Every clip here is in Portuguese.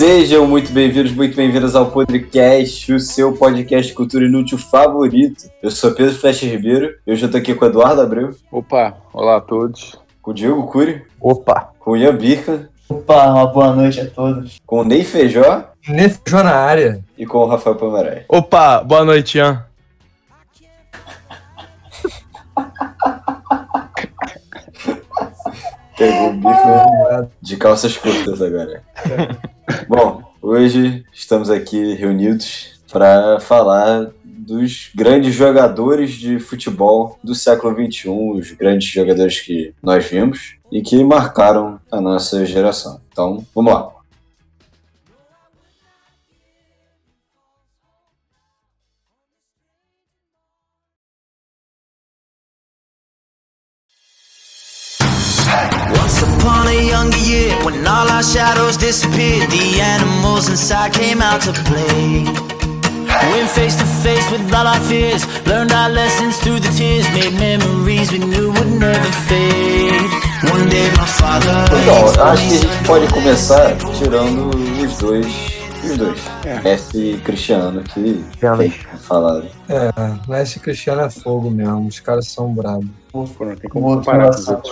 Sejam muito bem-vindos, muito bem-vindas ao Podcast, o seu podcast cultura inútil favorito. Eu sou Pedro Flecha Ribeiro, eu já tô aqui com o Eduardo Abreu, Opa, olá a todos. com o Diego Cury, Opa! com o Ian Birka, Opa, uma boa noite a todos. com o Ney Feijó Nefjou na área. e com o Rafael Pomeray. Opa, boa noite, Ian. Pegou o Birka de calças curtas agora. Bom, hoje estamos aqui reunidos para falar dos grandes jogadores de futebol do século XXI, os grandes jogadores que nós vimos e que marcaram a nossa geração. Então, vamos lá. Our shadows disappeared, the animals inside came out to play. Went face to face with all our fears, learned our lessons through the tears, made memories we knew would never fade. One day my father. Então, acho que a gente pode começar tirando os dois. Os dois. Messi e Cristiano, que Cristiano. tem que falar. É, Messi e Cristiano é fogo mesmo. Os caras são bravos. Pô, não tem como comparar com.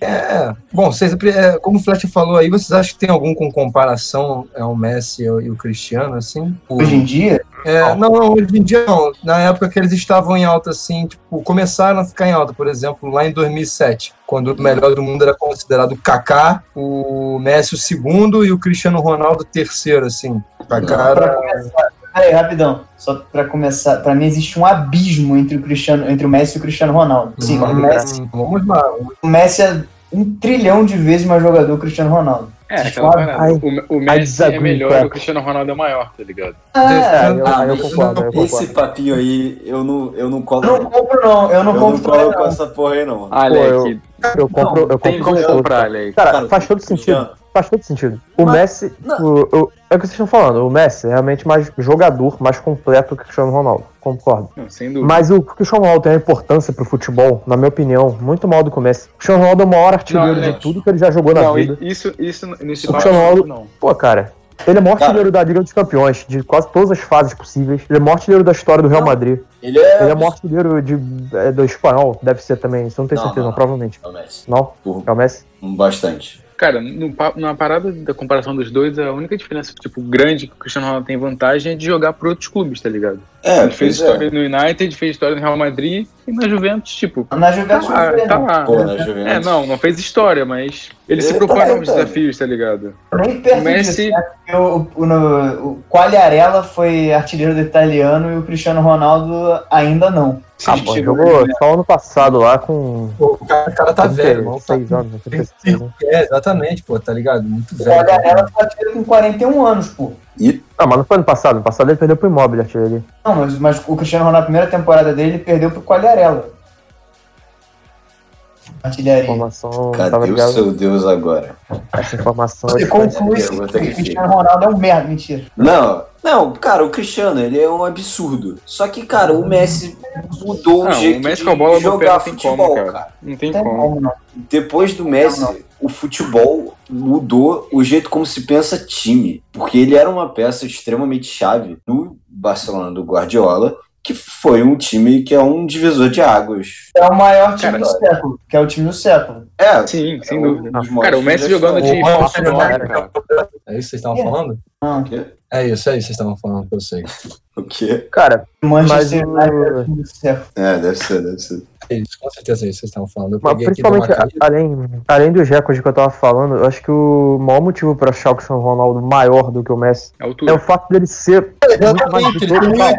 É, bom, vocês, é, como o Flash falou aí, vocês acham que tem algum com comparação ao Messi e o, e o Cristiano, assim? O- Hoje em dia, É, não, não, hoje em dia não. Na época que eles estavam em alta, assim, tipo, começaram a ficar em alta, por exemplo, lá em 2007, quando o melhor do mundo era considerado o Kaká, o Messi o segundo e o Cristiano Ronaldo o terceiro, assim. O Kaká pra era... peraí, rapidão. Só pra começar, pra mim existe um abismo entre o Cristiano, entre o Messi e o Cristiano Ronaldo. Sim, o Messi, Hum, Vamos lá. o Messi é um trilhão de vezes mais jogador que o Cristiano Ronaldo. É, aquela parada. O, o Messi é melhor cara. e o Cristiano Ronaldo é maior, tá ligado? Ah, eu, Ah, eu concordo, eu Esse concordo. papinho aí, eu não, eu não colo. eu não compro não, eu não eu compro não colo com não. essa porra aí, não. Ah, Pô, eu- Alec, Eu compro, eu tem compro como os dois, comprar. Alec. Cara, Cara, faz todo sentido. Faz todo sentido. O Mas- Messi, o, o- é o que vocês estão falando. O Messi é realmente mais jogador, mais completo que o Cristiano Ronaldo. Concordo. Não, sem dúvida. Mas o Cristiano Ronaldo tem uma importância pro futebol, na minha opinião, muito maior do que o Messi. O Cristiano Ronaldo é o maior artilheiro Não, de tudo que ele já jogou na vida. isso, isso nesse O Cristiano Ronaldo- não. Pô, cara, ele é o maior artilheiro da Liga dos Campeões, de quase todas as fases possíveis. Ele é o maior artilheiro da história do Real Madrid. Ele é. Ele é o maior artilheiro de, é, do espanhol, deve ser também. Isso eu não tenho Não, certeza, não, não, provavelmente. É o Messi. Não? Por- É o Messi? Bastante. Cara, no, na parada da comparação dos dois, a única diferença, tipo, grande que o Cristiano Ronaldo tem vantagem é de jogar por outros clubes, tá ligado? É, ele fez é. história no United, fez história no Real Madrid e na Juventus, tipo, Na tá Juventus lá, não fez, tá não. lá. Pô, na Juventus. É, não, não fez história, mas ele se Ele propõe tá- a novos tá. desafios, tá ligado? Nem perto O Messi- disso, né? O, o, no- o Quagliarella foi artilheiro do italiano e o Cristiano Ronaldo ainda não. Ah, chegou- jogou só ano passado lá com. Pô, o cara, o cara tá velho, mano. Tá... 36 anos, 36 anos. É, exatamente, pô, tá ligado? Muito O velho. Quagliarella foi artilheiro com 41 anos, pô. E Não, mas não foi ano passado. No passado ele perdeu pro Imóvel, artilheiro. Não, mas, mas o Cristiano Ronaldo, na primeira temporada dele, ele perdeu pro Quagliarella. Artilharia. Informação. cadê tava o ligado? seu Deus agora? Essa informação. Você é conclui que o Cristiano Ronaldo é um merda. Mentira. Não, não, cara, o Cristiano, ele é um absurdo. Só que, cara, o Messi mudou o Não, jeito o Messi de com a bola jogar futebol, como, cara. cara. Não tem como. não. Depois do Messi, Não, não. o futebol mudou o jeito como se pensa time. Porque ele era uma peça extremamente chave no Barcelona do Guardiola, que foi um time que é um divisor de águas. É o maior time Cara, do século, que é o time do século. É, Sim, sem é um dúvida. Cara, o Messi jogando de falso Ronaldo, nove, né? cara. É isso que vocês estavam É. falando? Ah, É isso, é isso que vocês estavam falando, que eu sei. O quê? Cara, Manchester Mas o- United é o. É, deve ser, deve ser. É isso, com certeza é isso que vocês estavam falando. Eu mas principalmente, além, além dos recordes que eu tava falando, eu acho que o maior motivo pra achar o Cristiano Ronaldo maior do que o Messi É é o fato dele ser muito mais Exatamente, ele tem vitorioso.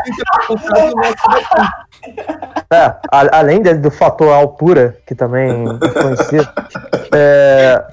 1,80 do Messi. É, a- além de- do fator altura, que também influencia, é,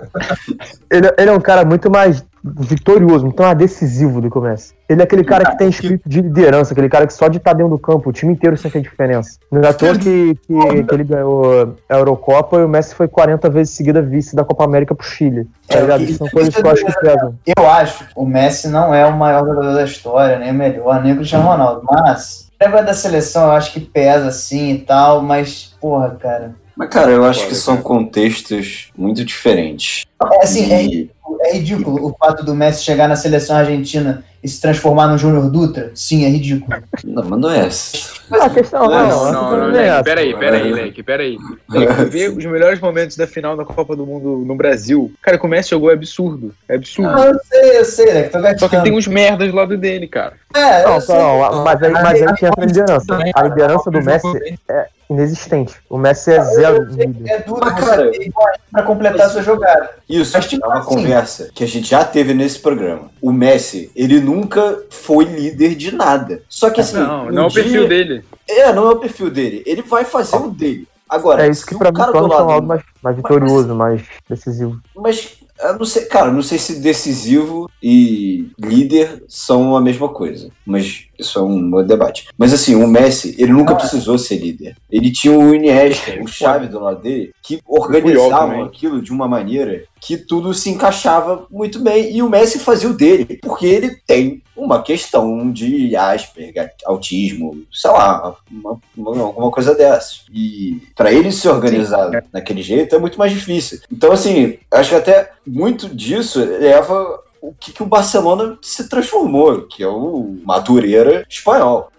ele, ele é um cara muito mais vitorioso, muito mais decisivo do que o Messi. Ele é aquele cara que tem espírito de liderança, aquele cara que só de estar dentro do campo, o time inteiro sente a diferença. Não é à toa que, que, que ele ganhou a Eurocopa e o Messi foi 40 vezes seguida vice da Copa América pro Chile. Tá É, ligado? isso- São coisas que eu acho que pesam. Eu acho que o Messi não é o maior jogador da história, nem o melhor, nem o Cristiano Ronaldo. Mas, negócio da seleção eu acho que pesa assim e tal, mas, porra, cara. Mas, cara, eu acho que são contextos muito diferentes. É assim, é, E- É ridículo o fato do Messi chegar na seleção argentina e se transformar no Júnior Dutra? Sim, é ridículo. Não, mas não é essa. A questão Não, não, Não, a não, questão não, não é Leque, essa. peraí, peraí, Leque, peraí. Leque, Ver os melhores momentos da final da Copa do Mundo no Brasil. Cara, como o Messi jogou é absurdo. É absurdo. Ah, eu sei, eu sei? Que tô Só que tem uns merdas do lado dele, cara. É, Não, sei. não, mas aí, mas aí tinha a liderança. A liderança do Messi é inexistente. O Messi é zero. É duro Mas, cara, igual pra completar a sua jogada. Isso Mas, tipo é uma assim- conversa que a gente já teve nesse programa. O Messi, ele nunca foi líder de nada. Só que assim. Não, um não é o dia- perfil dele. É, não é o perfil dele. Ele vai fazer o dele. Agora, É isso que o pra mim cara do torna o lado- Ronaldo mais, mais vitorioso, mais decisivo. Mas, eu não sei, cara, não sei se decisivo e líder são a mesma coisa. Mas isso é um outro debate. Mas assim, o Messi, ele nunca é. precisou ser líder. Ele tinha o Iniesta, o Xavi do lado dele, que organizavam também. aquilo de uma maneira que tudo se encaixava muito bem. E o Messi fazia o dele, porque ele tem uma questão de Asperger, autismo, sei lá, uma, uma, alguma coisa dessas. E pra ele se organizar daquele jeito é muito mais difícil. Então, assim, acho que até muito disso leva o que, que o Barcelona se transformou, que é o Madureira espanhol.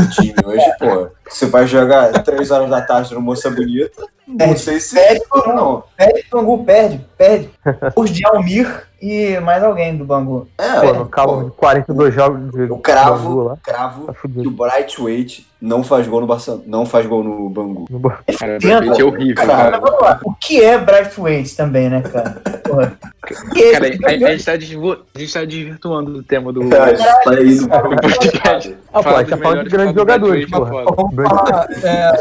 O time hoje, pô, você vai jogar três horas da tarde no Moça Bonita, não Perde, sei se perde ou não. Perde o Bangu, perde, perde. Os de Almir e mais alguém do Bangu. É, Pô, no cabo de 42 jogos de Eu cravo, Bangu lá, cravo tá que o Brightweight não faz gol no Barcelona, não faz gol no Bangu. No Bangu. Cara, é horrível, Cara, cara. O que é Brightweight também, né, cara? Porra. O que é Cara, esse? a, a gente tá desvo- a gente tá desvirtuando do tema do. Pro do podcast. Ah, pô, a gente tá falando de melhores grandes do jogadores, porra. foda. Vamos falar, é,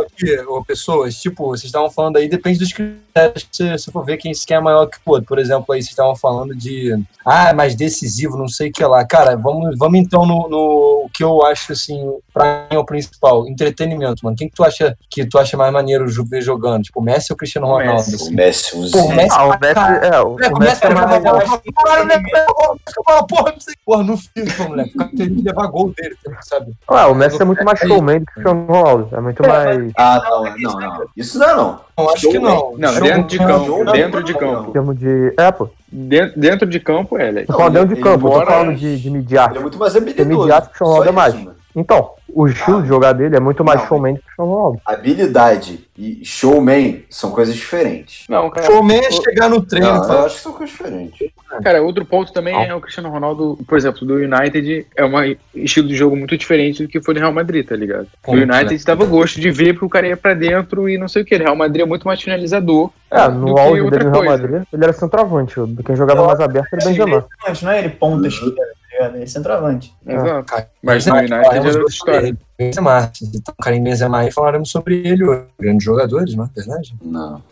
aqui, pessoas, tipo, vocês estavam falando aí, depende dos critérios que você, você for ver quem, quem é maior que o outro. Por exemplo, aí vocês estavam falando de, ah, é mais decisivo, não sei o que lá. Cara, vamos, vamos então no, no o que eu acho, assim, pra mim é o principal, entretenimento, mano. Quem que tu acha que tu acha mais maneiro ver jogando? Tipo, o Messi ou o Cristiano O Ronaldo? Messi. O assim? Messi, o Pô, o Zé. Messi Ah, o Messi, caralho. é, o, Moleque, o o Messi Messi é mais. caralho, né? Porra, não FIFA, moleque. O cara tem que levar gol dele, sabe? Ah, o Messi é muito mais showman do que o Cristiano Ronaldo. É muito mais. Ah, não, não, não. Isso não é não. Não, acho que não. Não, dentro de campo. Dentro de campo. termos de. É, pô. Dentro, dentro de campo, é, Leque. Tô falando dentro de campo, eu tô falando de, de Ele é midiático. muito mais habilidoso. midiático, o Ronaldo é mais. Então, o estilo de jogar dele é muito mais Não. showman do que o Cristiano Ronaldo. Habilidade e showman são coisas diferentes. Não, cara. Showman é chegar no treino Não, eu acho que são coisas diferentes. Cara, outro ponto também é o Cristiano Ronaldo, por exemplo, do United, é um estilo de jogo muito diferente do que foi no Real Madrid, tá ligado? O Ponto, United né? dava gosto de ver porque o cara ia pra dentro e não sei o que. O Real Madrid é muito mais finalizador. É, no auge dele no Real. Madrid, ele era centroavante. Quem jogava mais aberto era o Benzema. Centroavante, Não é ele ponta esquerda, tá ligado? Ele é centroavante. Exato. cara, Mas no United era outra sobre história. Benzema, então, Karim Benzema aí falaremos sobre ele hoje. Grandes jogadores, não é verdade? Não.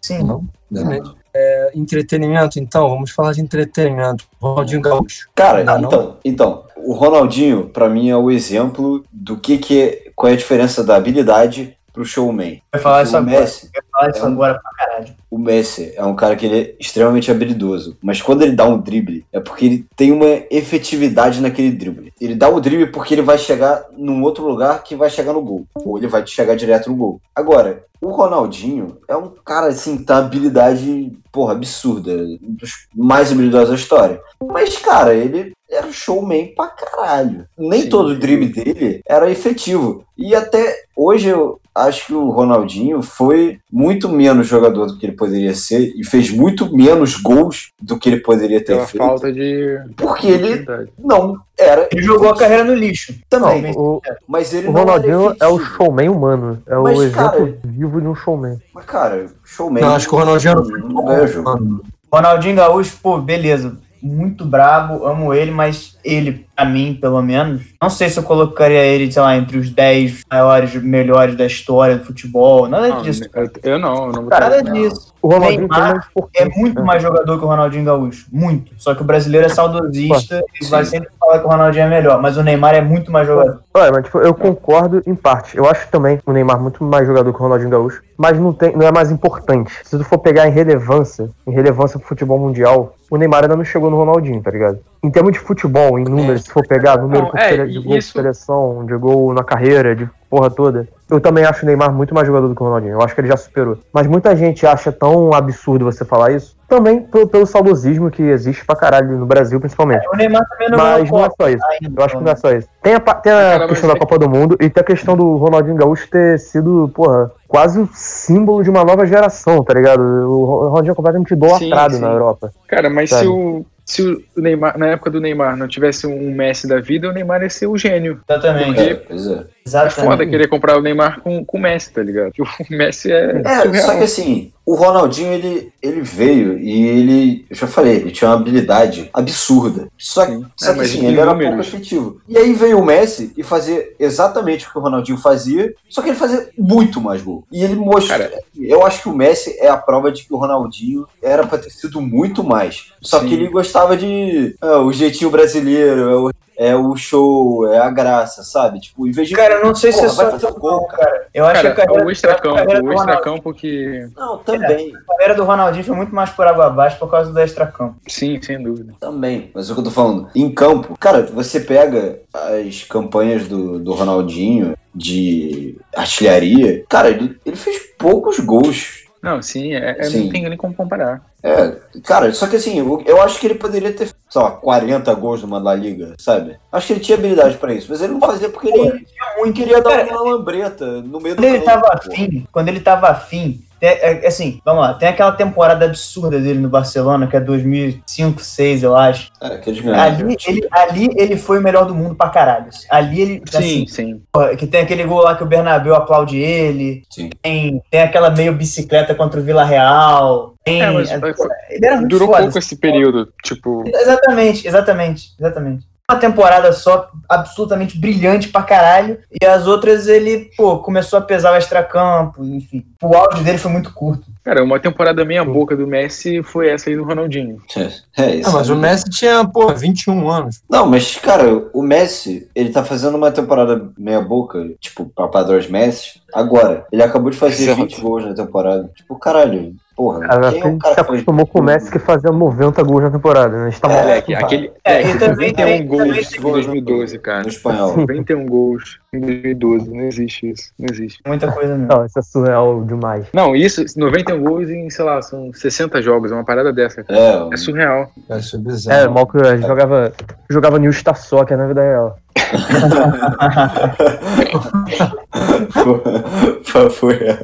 Sim. Não, verdade. É, entretenimento, então, vamos falar de entretenimento. Ronaldinho Gaúcho. Cara, Não, não. então, então, o Ronaldinho, pra mim, é o exemplo do que, que é, qual é a diferença da habilidade pro showman. Vai falar isso agora. Messi, Vai falar isso É um- agora pra caralho. o Messi é um cara que ele é extremamente habilidoso, mas quando ele dá um drible, é porque ele tem uma efetividade naquele drible. Ele dá o drible porque ele vai chegar num outro lugar que vai chegar no gol, ou ele vai chegar direto no gol. Agora, o Ronaldinho é um cara assim, uma habilidade, porra, absurda, um dos mais habilidosos da história. Mas, cara, ele era showman pra caralho. Nem Sim. todo o drible dele era efetivo. E até hoje eu acho que o Ronaldinho foi muito menos jogador do que ele poderia ser e fez muito menos gols do que ele poderia ter Pela feito. falta de. Porque ele não era. Ele jogou a carreira no lixo. também. Não, o, mas ele o não Ronaldinho é o showman humano. É o Mas, exemplo cara- vivo de um showman. Mas, cara, showman. Não, acho que o Ronaldinho não, não jogo. Mano, Ronaldinho Gaúcho, pô, beleza. Muito brabo, amo ele, mas ele, pra mim, pelo menos, não sei se eu colocaria ele, sei lá, entre os 10 maiores, melhores da história do futebol. Nada Não, disso. eu, não, eu não vou Nada não. disso. O Ronaldinho Neymar É muito mais jogador que o Ronaldinho Gaúcho. Muito. Só que o brasileiro é saudosista e vai sempre falar que o Ronaldinho é melhor. Mas o Neymar é muito mais jogador. Olha, mas tipo, eu concordo em parte. Eu acho também o Neymar muito mais jogador que o Ronaldinho Gaúcho, mas não, tem, não é mais importante. Se tu for pegar em relevância, em relevância pro futebol mundial, o Neymar ainda não chegou no Ronaldinho, tá ligado? Em termos de futebol, em números, se for pegar número Não, é, de gol isso- de seleção, de gol na carreira, de porra toda, Eu também acho o Neymar muito mais jogador do que o Ronaldinho. Eu acho que ele já superou. Mas muita gente acha tão absurdo você falar isso. Também pelo, pelo saudosismo que existe pra caralho no Brasil, principalmente. O Neymar também não Mas não é só isso. ainda, Eu acho que não é só isso. Tem a, tem a Cara, questão da Copa do Mundo e tem a questão do Ronaldinho Gaúcho ter sido, porra, quase o símbolo de uma nova geração, tá ligado? O Ronaldinho é completamente idolatrado Sim, sim. na Europa. Cara, mas Sabe? se o, se o Neymar, na época do Neymar, não tivesse um Messi da vida, o Neymar ia ser o gênio. Exatamente. É, pois é. É foda Exatamente. querer comprar o Neymar com, com o Messi, tá ligado? O Messi é, É, surreal. só que assim, o Ronaldinho, ele, ele veio e ele, eu já falei, ele tinha uma habilidade absurda. Só, Sim. só É, que assim, ele era pouco efetivo. E aí veio o Messi e fazia exatamente o que o Ronaldinho fazia, só que ele fazia muito mais gol. E ele mostrou. Cara. eu acho que o Messi é a prova de que o Ronaldinho era pra ter sido muito mais. Só Sim. que ele gostava de. ah, o jeitinho brasileiro, é o, é o show, é a graça, sabe? Tipo, em vez de. Cara, eu não sei se é vai só fazer um gol, cara. Eu acho Cara, que a carreira, o extracampo, a carreira do o Ronaldinho- extracampo que. Não, também. a carreira do Ronaldinho foi muito mais por água abaixo por causa do extracampo. Sim, sem dúvida. Também, mas é o que eu tô falando. Em campo, cara, você pega as campanhas do, do Ronaldinho de artilharia, cara, ele, ele fez poucos gols. Não, sim, é, é- Sim. não tem nem como comparar. É, cara, só que assim, eu, eu acho que ele poderia ter, sei lá, 40 gols numa La Liga, sabe? Acho que ele tinha habilidade pra isso, mas ele não fazia porque ele Muito queria dar Cara, uma lambreta no meio do Quando ele tava afim, quando ele tava afim, é, é, assim, vamos lá, tem aquela temporada absurda dele no Barcelona, que é 2005, 2006, eu acho. É, aqueles melhores. Ali ele, ali ele foi o melhor do mundo pra caralho. Ali ele, Sim, assim, sim. porra, que tem aquele gol lá que o Bernabéu aplaude ele, Sim. tem, tem aquela meio bicicleta contra o Vila Real, tem, É, mas é, foi- porra, ele era muito Durou foda, pouco esse período. Tipo, Exatamente, exatamente, exatamente. Uma temporada só, absolutamente brilhante pra caralho. E as outras ele, pô, começou a pesar o extracampo, enfim. O áudio dele foi muito curto. cara, uma temporada meia boca do Messi foi essa aí do Ronaldinho. É, é isso. Ah, mas o Messi tinha, pô, 21 anos. Não, mas, cara, o Messi, ele tá fazendo uma temporada meia boca, tipo, pra padrões Messi, agora. Ele acabou de fazer Exato. 20 gols na temporada. Tipo, caralho, porra, Cara, quem é se acostumou com o Messi que fazia 90 gols na temporada, né? A gente tá É, aquele. É, É, também 91 tem- gols também em 2012, cara. no espanhol? 91 gols em 2012. Não existe isso. Não existe. Muita coisa mesmo. Não, isso é surreal demais. Não, isso, 91 gols em, sei lá, são 60 jogos. É uma parada dessa, cara. É, É surreal. Cara, isso é É, bizarro. mal que a gente jogava, jogava New Star Soccer na vida real. foi, foi,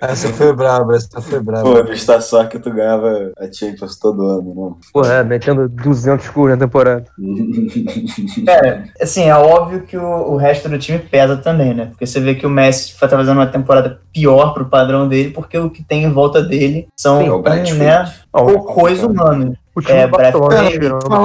Essa foi braba, essa foi braba. pô, no Star só que tu ganhava a Champions todo ano, Pô, é, metendo 200 gols na temporada. não. Cara, assim, é óbvio que o, o resto do time pesa também, né? Porque você vê que o Messi tá fazendo uma temporada pior pro padrão dele, porque o que tem em volta dele são, É o Brad né, cocôs humanos. o time é, Barcelona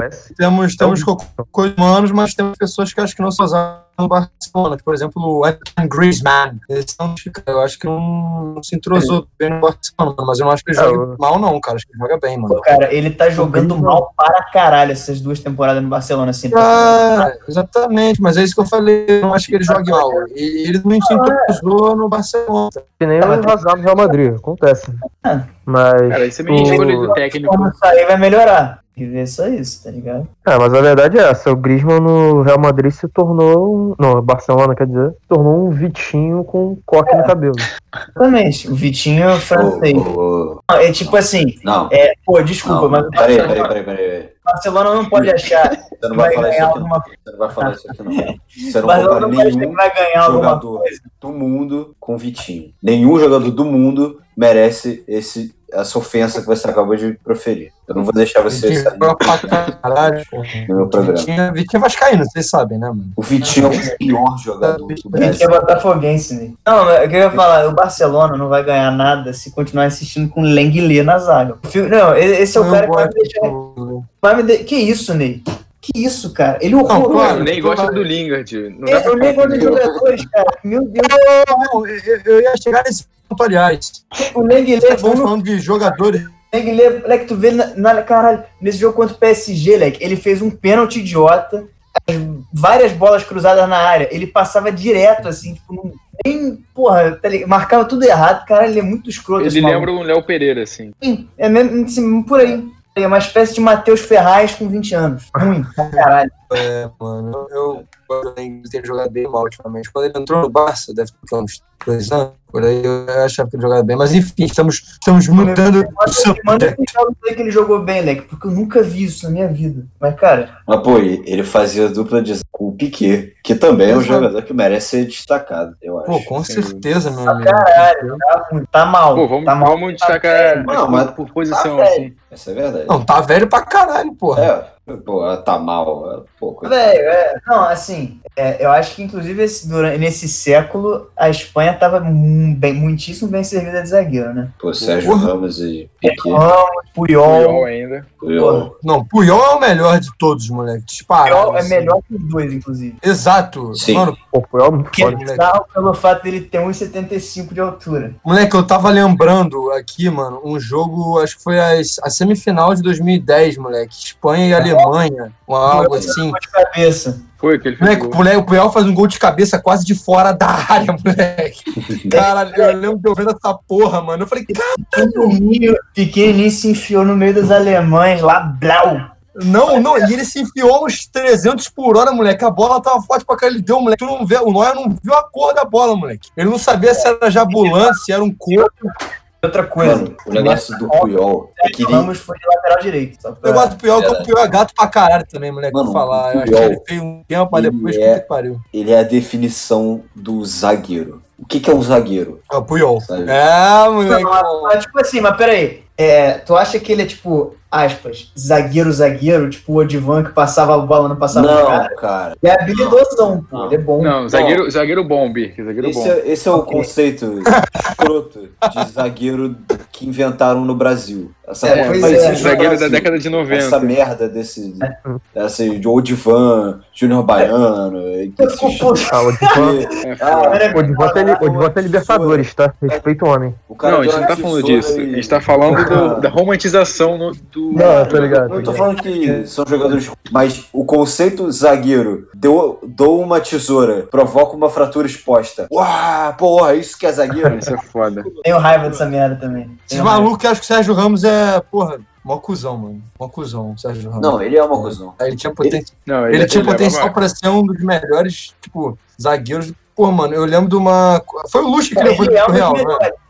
Messi. Temos, temos coisas humanos, mas temos pessoas que acho que não são usadas no Barcelona. Por exemplo, o Antoine Griezmann. Esse não, eu acho que não, não se entrosou bem no Barcelona, mas eu não acho que ele É, joga eu- mal, não, cara. Acho que ele joga bem, mano. Pô, cara, ele tá jogando mal para caralho essas duas temporadas no Barcelona, assim. Ah, exatamente, mas é isso que eu falei. Eu não acho que ele jogue mal. E ele não se entrosou no Barcelona. Que nem Ah, o Hazard no Real Madrid, acontece. Ah. Mas. Cara, é meio o- do técnico. Sair vai melhorar. E ver só isso, tá ligado? É, mas a verdade é essa, o Griezmann no Real Madrid se tornou, um- não, Barcelona quer dizer, se tornou um Vitinho com um coque no cabelo. Exatamente. O Vitinho é francês. Ô, ô. Não, É tipo assim, Não, é, pô, desculpa, não, mas o peraí, peraí, peraí, peraí. Barcelona não pode achar que Você não vai vai falar isso ganhar aqui, não. alguma Você não vai falar isso aqui, não. Você não Barcelona que nenhum vai ganhar jogador coisa. do mundo com Vitinho. Nenhum jogador do mundo merece esse, essa ofensa que você acabou de proferir. Eu não vou deixar você Vitinho sair caralho, no meu programa. Vitinho, Vitinho é vascaíno, vocês sabem, né, mano? O Vitinho é o pior jogador do Vitinho Brasil. é botafoguense, né? Não, mas o que eu ia falar, o Barcelona não vai ganhar nada se continuar insistindo com o Lenglet na zaga. Não, esse é o Não cara que vai me deixar... Vai me de... Que isso, Ney? Que isso, cara? Ele é Não, horroroso. claro. O Ney gosta do Lingard. Não É, eu nem gosto ele- jogadores, cara. Meu Deus, Não, eu, eu ia chegar nesse ponto, aliás. o é Vocês bom estão falando de jogadores. Lenglet, moleque, tu vê na, na- caralho, nesse jogo contra o PSG, leque, ele fez um pênalti idiota, várias bolas cruzadas na área, ele passava direto, assim, tipo, não, nem, porra, tá ligado? marcava tudo errado, cara, ele é muito escroto Ele lembra o Léo Pereira, assim. Sim, é mesmo, assim, por aí. É uma espécie de Matheus Ferraz com 20 anos. Ruim, caralho. É, mano, eu, tem jogado bem mal ultimamente. Quando ele entrou no Barça, deve ter uns dois anos, por aí, eu achava que ele jogava bem. Mas enfim, estamos, estamos mudando o Manda, manda que ele jogou bem, Leque, porque eu nunca vi isso na minha vida. Mas, cara, Mas, pô, ele fazia dupla de com o Piquet, que também é um jogador que merece ser destacado, eu acho. Pô, com certeza, meu pra amigo. caralho, tá, tá mal. Pô, vamos, tá mal. vamos destacar Não, por- mas- por posição, tá assim. Essa é verdade. Não, tá velho pra caralho, porra. É, pô, ela tá mal. ela- Pô, Velho, é, não, assim, é, eu acho que inclusive esse- durante, nesse século a Espanha tava bem, muitíssimo bem servida de zagueiro, né? Pô, Sérgio Porra. Ramos e Piquet. Ramos, Puyol, Puyol ainda. Puyol. Não, Puyol é o melhor de todos, moleque. Disparado. Puyol é assim. melhor que os dois, inclusive. Exato. Sim. Mano, Pô, muito Que é moleque. bizarro pelo fato dele ter 1,75 de altura. Moleque, eu tava lembrando aqui, mano, um jogo, acho que foi as- a, semifinal de 2010, moleque. Espanha e Alemanha, um algo assim. De cabeça. Foi que ele fez Moleque, o gol. Puyol- o Puyol faz um gol de cabeça quase de fora da área, moleque. Caralho, eu lembro de eu vendo essa porra, mano. Eu falei, cara, Pequenininho, pequenininho se enfiou no meio dos alemães lá, blau. não, não. E ele se enfiou uns 300 por hora, moleque. A bola tava forte pra caralho. Ele deu, moleque. Tu não vê, o Neuer não viu a cor da bola, moleque. Ele não sabia se era jabulante, se era um corpo. Outra coisa, Mano, o negócio do Puyol é que o ele, Ramos foi de lateral direito. Só O pra... negócio do Puyol é que o. Puyol é gato pra caralho também, moleque. Mano, Vou falar. Eu o acho que Puyol, ele fez um tempo, mas ele depois é- que pariu. ele é a definição do zagueiro. O que, que é um zagueiro? É o Puyol. Sabe? É, moleque. Não, mas, tipo assim, mas peraí. É, tu acha que ele é tipo, aspas, zagueiro, zagueiro, tipo o Odivan que passava a bola, não passava no Não, cara? cara. É habilidosão, pô. Não. Ele é bom. Não, zagueiro, zagueiro bom, Birk. Zagueiro Esse bom. é, esse é o conceito escroto de zagueiro que inventaram no Brasil. Essa É, é. Zagueiro da Brasil. década de 90. Essa merda desse. Essa de Odivan, Júnior Baiano. e. Ah, o Divan- É, Ah, o Divan tem, Libertadores, tá? Respeita o homem. o cara não, a gente deu não tá falando disso. A e- gente tá falando do- da romantização no- do. Não, tá ligado. Eu não tô falando que são jogadores, mas o conceito zagueiro, deu, dou uma tesoura, provoca uma fratura exposta. Uau, porra, isso que é zagueiro? Isso é foda. Tenho raiva dessa merda também. Esses raiva. malucos que acham que o Sérgio Ramos é, porra, mó cuzão, mano. Mó cuzão, Sérgio Ramos. Não, ele é uma cuzão. Ele tinha, poten... Não, ele tinha é potencial babaca. pra ser um dos melhores, tipo, zagueiros. Pô, mano, eu lembro de uma. Foi o Luxo que levou ele Ele é, um Real, né?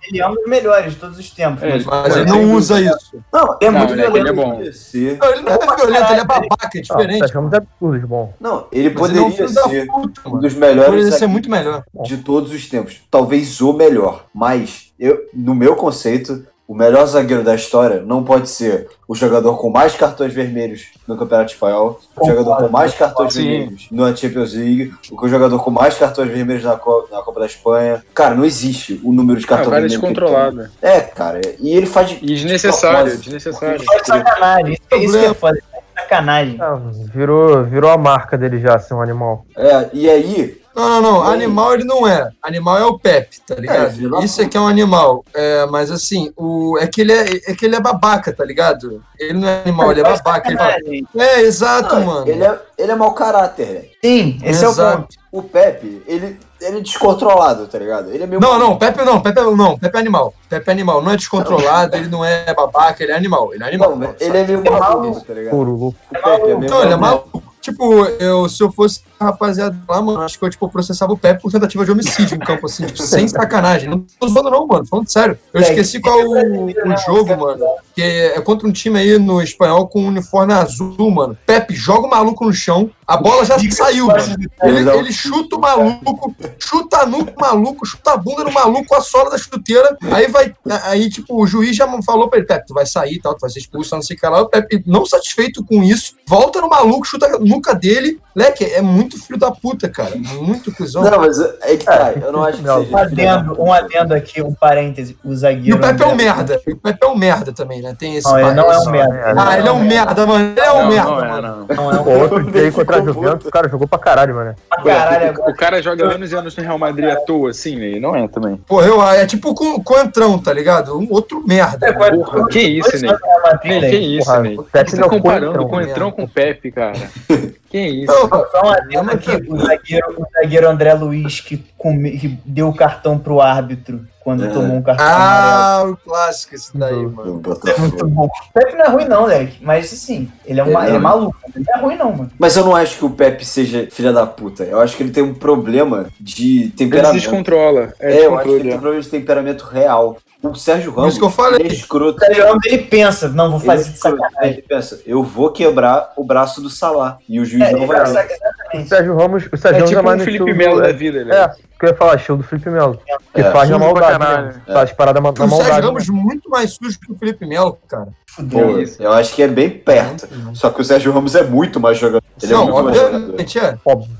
ele é um dos melhores de todos os tempos. É, mas- Mas ele não usa isso. Não, ele é Não, muito ele é- violento. ele é bom. Não, ele não é violento, ele é babaca, é diferente. É absurdo bom. Não, ele Mas ele é um poderia ser puta, um dos melhores Poderia ser muito melhor. de todos os tempos. Talvez o melhor. Mas, eu, no meu conceito, o melhor zagueiro da história não pode ser o jogador com mais cartões vermelhos no Campeonato Espanhol, o jogador com mais cartões Sim. vermelhos na Champions League, o jogador com mais cartões vermelhos na, Co- na Copa da Espanha. Cara, não existe o número de Ah, cartões é vermelhos. que ele descontrolado. tem. É, cara. E ele faz. de- E desnecessário, propósito. desnecessário. É sacanagem. Isso, que- isso que é foda. É sacanagem. Ah, virou, virou a marca dele já, ser um animal. É, e aí, Não, não, não. Animal ele não é. Animal é o Pepe, tá É, ligado? da Isso é que é um animal. É, mas assim, o, é, que ele é, é que ele é babaca, tá ligado? Ele não é animal, ele é babaca. Ele fala, Sacanagem. é, exato, não, mano. ele, é, ele é mau caráter, né? Sim, esse é o Exato. ponto. O Pepe, ele, ele é descontrolado, tá ligado? Ele é meio. Não, não, Pepe não, Pepe não, Pepe é animal. Pepe é animal, não é descontrolado, ele não é babaca, ele é animal, ele é animal. Não, ele é meio É maluco, tá ligado? O Pepe é meio Então, ele é maluco. Tipo, eu, se eu fosse a rapaziada lá, mano, acho que eu, tipo, processava o Pepe por tentativa de homicídio em campo, assim, tipo, sem sacanagem. Não tô zoando não, mano, falando sério. Eu esqueci qual o, o jogo, mano, que é contra um time aí no espanhol com um uniforme azul, mano. Pepe joga o maluco no chão, a bola já saiu, mano. Ele, ele chuta o maluco, chuta a nuca maluco, chuta a bunda do maluco com a sola da chuteira. Aí vai. Aí, tipo, o juiz já falou pra ele, Pepe, tu vai sair e tal, tu vai ser expulso, não sei o que lá. O Pepe, não satisfeito com isso, volta no maluco, chuta a nuca dele. Leque, é muito filho da puta, cara. Muito cuzão. Não, mas é que tá, eu não acho que seja. Um adendo, um adendo aqui, um parêntese. O E zagueiro. o Pepe é um merda. E o Pepe é um merda também, né? Tem esse. Não, ele não é um merda. Ah, ele é um merda, mano. Ele é um merda, não é, mano. não. Não é um outro dia contra a. Juventus, o cara jogou pra caralho, mano. caralho O, agora. o cara joga anos e anos no Real Madrid à toa, assim, né? E não é também. Pô, eu, é tipo com, com o Entrão, tá ligado? Um outro merda. Porra, que isso, Ney? Ney, que isso, Porra, Ney? o Pepe Você não tá comparando Entrão, com o? Entrão com o Pepe, cara. Que isso? Não, Só um adendo aqui, o zagueiro, o zagueiro André Luiz que, come- que deu o cartão pro árbitro quando É. tomou um cartão amarelo. Ah, o clássico esse daí, Do- mano. do É muito Botafogo. bom. O Pepe não é ruim, não, Leque. Mas assim, ele é, uma, Ele ele é maluco. Ele não é ruim, não, mano. Mas eu não acho que o Pepe seja filha da puta. Eu acho que ele tem um problema de Ele temperamento. descontrola. É, É, eu acho que ele tem um problema de temperamento real. O Sérgio Ramos, isso que eu falei. ele é escroto. O Sérgio Ramos, ele pensa, não, vou Ele é fazer de escroto. sacanagem. Ele pensa, eu vou quebrar o braço do Salah. E o juiz É, não ele vai sacar- O exatamente. Sérgio Ramos, o Sérgio É Ramos tipo é mais um no Felipe Melo da vida, né? É, o que eu ia falar, estilo do Felipe Melo. Que É. faz na maldade, caralho. né? Faz parada na, na O Sérgio maldade. Ramos muito mais sujo que o Felipe Melo, cara. Fudeu. Pô, isso. eu acho que é bem perto. Só que o Sérgio Ramos é muito mais jogador. Ele é não, muito mais jogador. obviamente é. Óbvio.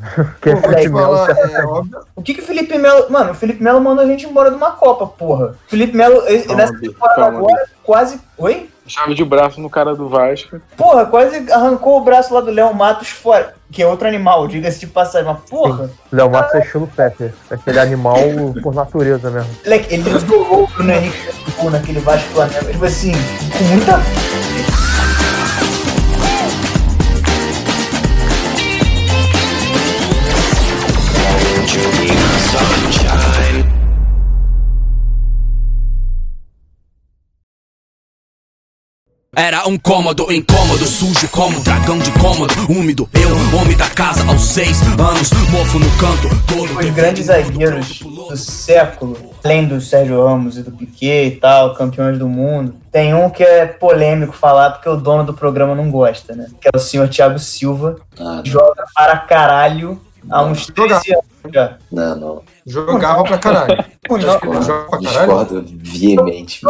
Pô, vou Felipe Melo é óbvio. O que que o Felipe Melo... Mano, o Felipe Melo mandou a gente embora de uma Copa, porra. O Felipe Melo, nessa temporada agora, quase... Oi? Chave de braço no cara do Vasco. Porra, quase arrancou o braço lá do Léo Matos fora. Que é outro animal, diga-se de passagem. Mas, porra, Léo Matos é estilo Pepe. É aquele animal por natureza mesmo. moleque, ele jogou o Bruno Henrique naquele Vasco Flamengo. Tipo assim, com muita. Era um cômodo incômodo, sujo como um dragão de cômodo, úmido. Eu, homem da casa, aos seis anos, mofo no canto, todo Os grandes zagueiros do século, além do Sérgio Ramos e do Piquet e tal, campeões do mundo, tem um que é polêmico falar porque o dono do programa não gosta, né? Que é o senhor Thiago Silva. Ah, Joga para caralho há uns 13 anos já. não, não. Jogava pra caralho. Não, Acho que ele joga pra caralho. Discordo veementemente.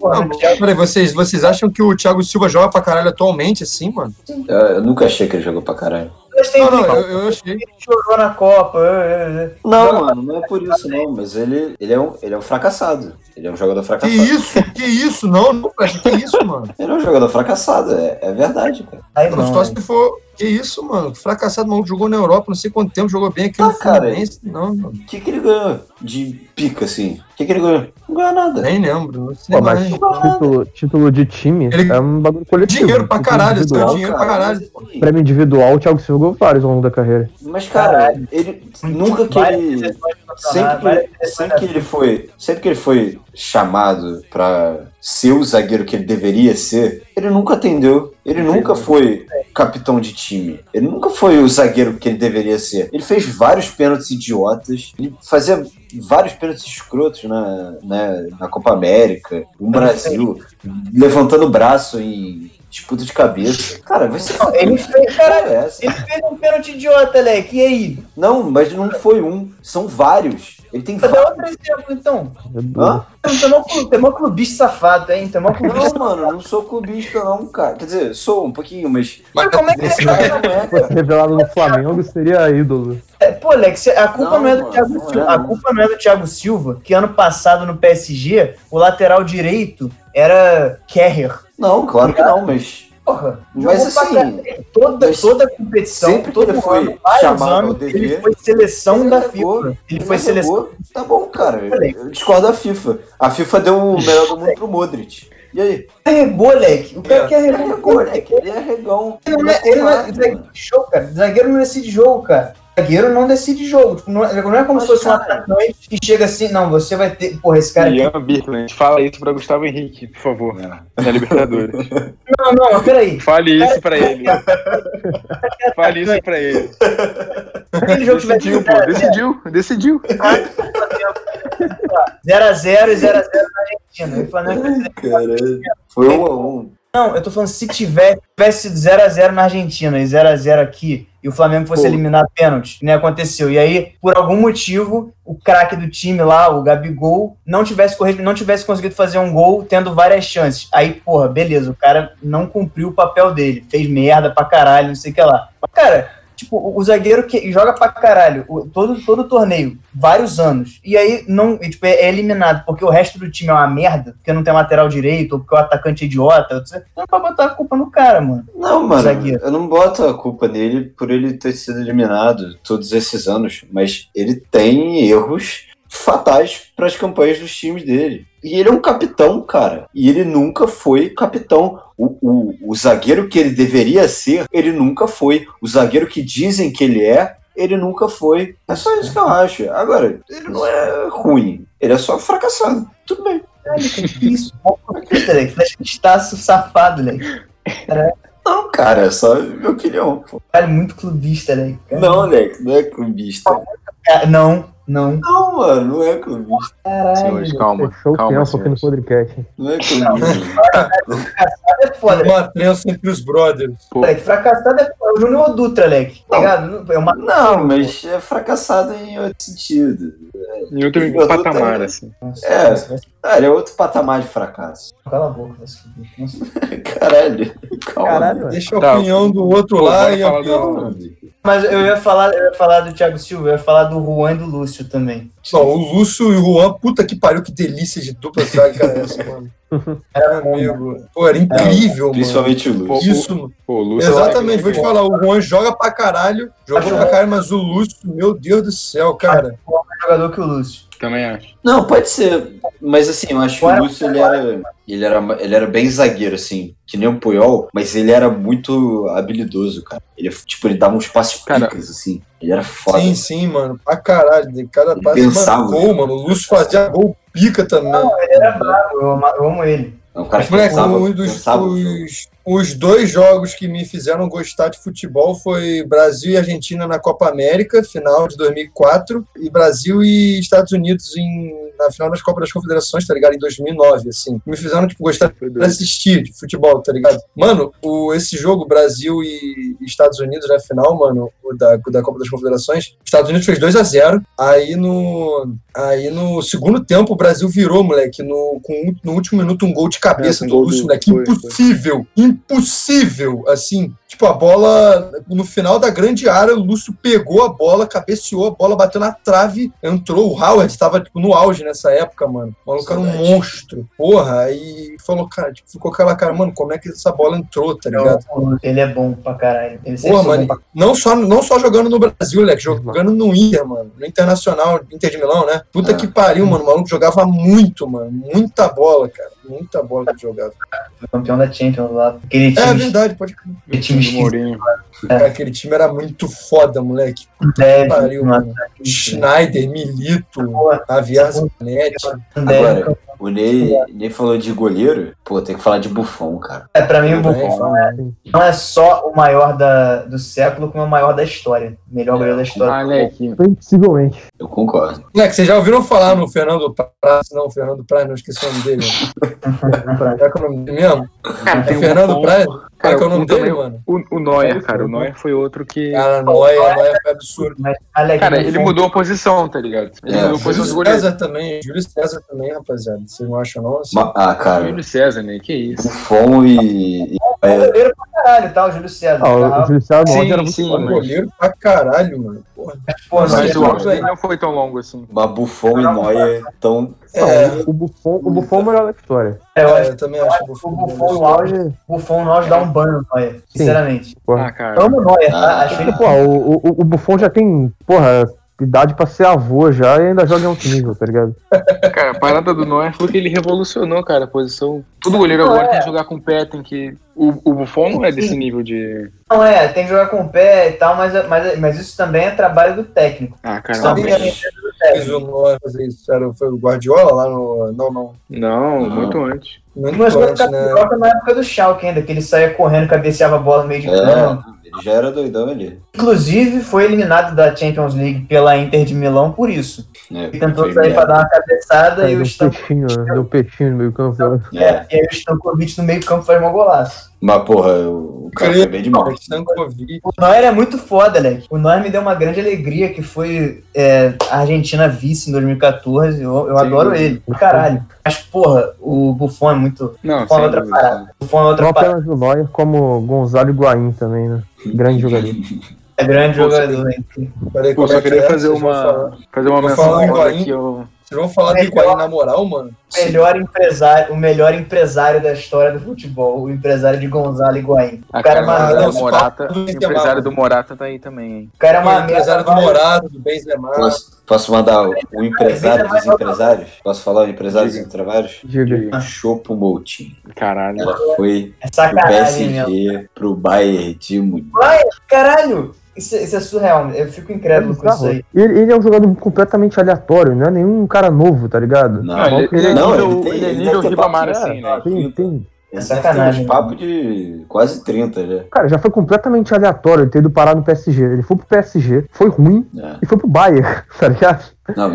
Não, peraí, vocês, vocês acham que o Thiago Silva joga pra caralho atualmente, assim, mano? Eu, eu nunca achei que ele jogou pra caralho. Mas tem Não, não, que- eu, eu achei. ele chorou na Copa. é, é, é. Não, mano, não é por isso não, mas ele, ele, é, um, ele é um fracassado. Ele é um jogador Que fracassado. isso? Que isso? Não, não, que isso, mano? Ele é um jogador fracassado, é, é verdade, cara. Aí não, só se for. Que isso, mano? Fracassado, maluco, jogou na Europa, não sei quanto tempo, jogou bem aqui no cara. Fluminense. Não, mano. O que, que ele ganhou de pica, assim? O que, que ele ganhou? Ganhou nada. Nem lembro, não sei Pô, mas mais. título, título de time Ele- é um bagulho coletivo. Dinheiro pra caralho, individual, dinheiro pra caralho. Prêmio individual, o Thiago Silva ganhou vários ao longo da carreira. Mas, cara, ele nunca que ele. Sempre que, sempre que ele foi. Sempre que ele foi chamado pra ser o zagueiro que ele deveria ser, ele nunca atendeu. Ele nunca foi capitão de time. Ele nunca foi o zagueiro que ele deveria ser. Ele fez vários pênaltis idiotas. Ele fazia vários pênaltis escrotos na, na, na Copa América, no Brasil, levantando o braço em disputa de cabeça. Cara, vai ser. Não, ele fez, caralho, é ele fez um pênalti idiota, Leque. E aí? Não, mas não foi um. São vários. Ele tem Dá vários. outro exemplo, então. É. Hã? Tem mó clubista safado, hein? Tem mó clubista. Não, mano, não sou clubista, não, cara. Quer dizer, sou um pouquinho, mas. Mas como é que Esse ele cara- Não é, Se fosse revelado no Flamengo, seria ídolo. É, Pô, Lex, a culpa não, Não, é do mano, Thiago é, Silva. A não. culpa não é do Thiago Silva, que ano passado no PSG, o lateral direito era Kerrer. Não, claro que não, mas. Porra, Mas assim, toda, mas toda competição, sempre que todo ele foi ano, chamado anos, dever, ele foi seleção ele da jogou, FIFA. Ele Ele foi seleção. jogou, Tá bom, cara. Eu discordo da FIFA. A FIFA deu o melhor do mundo pro Modric. E aí? Carregou, Leque. O cara Ele carregou. arregou, né? Ele é regão. Ele não é, ele não é zagueiro cara. Zagueiro não decide jogo, cara. Zagueiro não decide jogo. Tipo, não, é, não é como Mas, se fosse um cara- atacante que chega assim, não, você vai ter. Porra, esse cara. Ian Birland, fala isso pra Gustavo Henrique, por favor, na Libertadores. Não, não, mas peraí. Fale isso pra ele. Fale isso pra ele. Aquele jogo tivesse Decidiu, pô, decidiu, decidiu. 0x0 e 0x0 na Argentina. E Caralho. Foi um a um. Não, eu tô falando se tivesse, tivesse sido 0x0 na Argentina e 0x0 aqui e o Flamengo fosse Pô. eliminado pênalti, nem aconteceu. E aí, por algum motivo, o craque do time lá, o Gabigol, não tivesse corrido, não tivesse conseguido fazer um gol, tendo várias chances. Aí, porra, beleza, o cara não cumpriu o papel dele, fez merda pra caralho, não sei o que lá. Mas, cara, tipo, o, zagueiro que joga pra caralho todo, todo o torneio, vários anos, e aí não, tipo, é, é eliminado porque o resto do time é uma merda, porque não tem lateral direito, ou porque o atacante é idiota, você não vai botar a culpa no cara, mano. Não, mano, Zagueiro. eu não boto a culpa nele por ele ter sido eliminado todos esses anos, mas ele tem erros fatais para as campanhas dos times dele. E ele é um capitão, cara. E ele nunca foi capitão. O, o, o zagueiro que ele deveria ser, ele nunca foi. O zagueiro que dizem que ele é, ele nunca foi. É só isso que eu acho. Agora, ele não é ruim. Ele é só fracassado. Tudo bem. Isso. Flechastaço safado, moleque. Não, cara, é só minha opinião. Pô. Cara, muito clubista, moleque. Cara, Não, moleque, não é clubista. não, não. Não, mano, não é clubista. Caralho. Senhores, calma. Fechou o calma, tempo aqui no senhores. podcast. Não é clubista. É foda, Uma trença entre os brothers. moleque. Fracassado é foda. O Júnior Dutra, moleque. Tá ligado? É uma. Não, mas é fracassado em outro sentido. Em outro patamar, assim. Nossa, É. se- Ah, ele é outro patamar de fracasso. Cala a boca, vai se fuder. Caralho. Calma. Caralho, mano. Deixa a Tá. opinião do outro Pô, lá e a falar do- Mas eu ia falar, eu ia falar do Thiago Silva, eu ia falar do Juan e do Lúcio também. Não, o Lúcio e o Juan, puta que pariu, que delícia de dupla zaga era essa, mano. Era Amigo. Pô, era incrível, mano. Principalmente o Lúcio. Isso, mano. Pô, o Lúcio Exatamente, vou te falar, o Juan joga pra caralho, jogou pra caralho, mas o Lúcio, meu Deus do céu, cara. mais jogador que o Lúcio. Também acho. Não, pode ser. Mas assim, eu acho que o Agora- Lúcio ele era, ele era. Ele era bem zagueiro, assim, que nem o Puyol, mas ele era muito habilidoso, cara. Ele, tipo, ele dava uns passos Cara, picas, assim. Ele era foda. Sim, sim, mano, pra caralho. De cada Ele passe, pensava, mano, gol, mano. O Lúcio fazia gol pica também. Ele era bravo, eu amo, ele. É um cara que Moleque, pensava, um os, os dois jogos que me fizeram gostar de futebol foi Brasil e Argentina na Copa América, final de 2004, e Brasil e Estados Unidos em, na final das Copas das Confederações, tá ligado? Em 2009, assim. Me fizeram, tipo, gostar doido. assistir de futebol, tá ligado? Mano, o, esse jogo, Brasil e Estados Unidos na final, mano, da, da Copa das Confederações, Estados Unidos fez 2 a 0 aí no, aí no segundo tempo o Brasil virou, moleque, no, com, no último minuto um gol de cabeça É, do Lúcio, moleque, foi, foi. impossível, impossível, assim, tipo, a bola, no final da grande área, o Lúcio pegou a bola, cabeceou, a bola bateu na trave, entrou, o Howard tava, tipo, no auge nessa época, mano, o maluco era um monstro, porra, aí falou, cara, tipo, ficou aquela cara, mano, como é que essa bola entrou, tá ligado? Ele é bom pra caralho. Ele Porra, mano, pra não só, não só jogando no Brasil, Leque, jogando no Inter, mano. No Internacional, Inter de Milão, né? Puta Ah. que pariu, mano. O maluco jogava muito, mano. Muita bola, cara. Muita bola que ele jogava. campeão da Champions lá. Aquele É time, verdade, pode crer. aquele time Do Mourinho. Cara, Aquele time era muito foda, moleque. deve, pariu, no mano. Schneider, Milito, Javier Zanetti. Agora, o Ney, Ney falou de goleiro, pô, tem que falar de Buffon, cara. É, pra mim o Buffon fala. não é só o maior da, do século, como é o maior da história. Melhor goleiro da história. Ah, Leque. Possivelmente. Eu concordo. Moleque, vocês já ouviram falar no Fernando Praz? Não, o Fernando Praz, não esqueci o nome dele. Qual é que é o nome dele mesmo? Cara, É Fernando. Praz? Qual é que é o nome dele, também- mano? O, o Neuer, cara. O Neuer foi outro que. Cara, Noia, Noia foi absurdo. Cara, ele mudou a posição, tá ligado? Ele É, mudou a posição Júlio. César também, Júlio César também, rapaziada. Vocês não acham, não? Assim, Ah, cara, Júlio César, né? Que isso. Buffon e. e- É é, goleiro pra caralho, tá? O Júlio César. Ah, o tá? Júlio César Sim, auge era muito sim, mas- goleiro pra caralho, mano. Porra. Pô, Mas não, Mas é o velho. não foi tão longo assim. Mas Buffon e Neuer tão. É, o Buffon, o Buffon é o melhor da história. é, eu é, acho eu também acho o o Buffon no auge, o Buffon no auge dá um banho no Neuer, sinceramente. Porra. Ah, cara. Amo o Neuer, tá? Ah, Acho ele Pô, o, o, o Buffon já tem, porra, idade pra ser avô já e ainda joga em alto nível, tá ligado? Cara, a parada do Neuer foi que ele revolucionou, cara, a posição. Todo goleiro Não, agora é. tem que jogar com o pé, tem que. O, o Buffon não é desse nível de. Não é, tem que jogar com o pé e tal, mas, mas, mas isso também é trabalho do técnico. Ah, cara, Sabe, não. é- fez o Noah fazer isso. Era, foi o Guardiola lá no. Não, não. Não, Não. muito antes. Muito Começou a ficar né? piroca na época do Schalke ainda, que ele saía correndo, cabeceava a bola no meio de campo. É, ele já era doidão ali. Inclusive, foi eliminado da Champions League pela Inter de Milão por isso. É, Ele tentou sair pra merda. dar uma cabeçada e Deu o um Stan... peixinho, deu um peixinho no meio campo. né? É, É, e aí o Stankovic no meio campo faz um golaço. mas porra, o cara foi bem demais. Stankovic. O Neuer é muito foda, Leque. O Neuer me deu uma grande alegria, que foi é, a Argentina vice em 2014. Eu, eu Sim. adoro ele, caralho. Mas, porra, o Buffon é muito... Não, Fala sem outra dúvida. parada. O Buffon é outra Não parada. apenas o Neuer, como Gonzalo Higuaín também, né? Grande jogador. É grande Pô, jogador, hein? Peraí, Pô, só é que queria é? fazer uma, fazer uma menção falar agora que eu. Vocês vão falar do Higuaín na moral, mano? Melhor empresário, o melhor empresário da história do futebol, o empresário de Gonzalo Higuaín. A O cara é uma cara, do se Morata, do o Benzema, empresário do mano. Morata tá aí também, hein? O cara é O uma empresário do Morado, do Benzema. Posso, posso mandar o, o empresário dos empresários? Posso falar o empresário dos empresários? Diga. Chopo Moutinho. Caralho. Ela foi É pro sacanagem mesmo. PSG, pro Bayern de Munique. Caralho! Isso, isso é surreal, eu fico incrédulo com isso aí. Ele, ele é um jogador completamente aleatório, não é nenhum cara novo, tá ligado? Não, Não, ele, ele é não, nível, tem- ele é ele nível deve ter Ribamar, papo, assim, né? Tem, tem. Ele Sacanagem, ter uns papo de quase 30 já. Cara, já foi completamente aleatório ele ter ido parar no PSG. Ele foi pro PSG, foi ruim É. e foi pro Bayern, tá ligado? Não,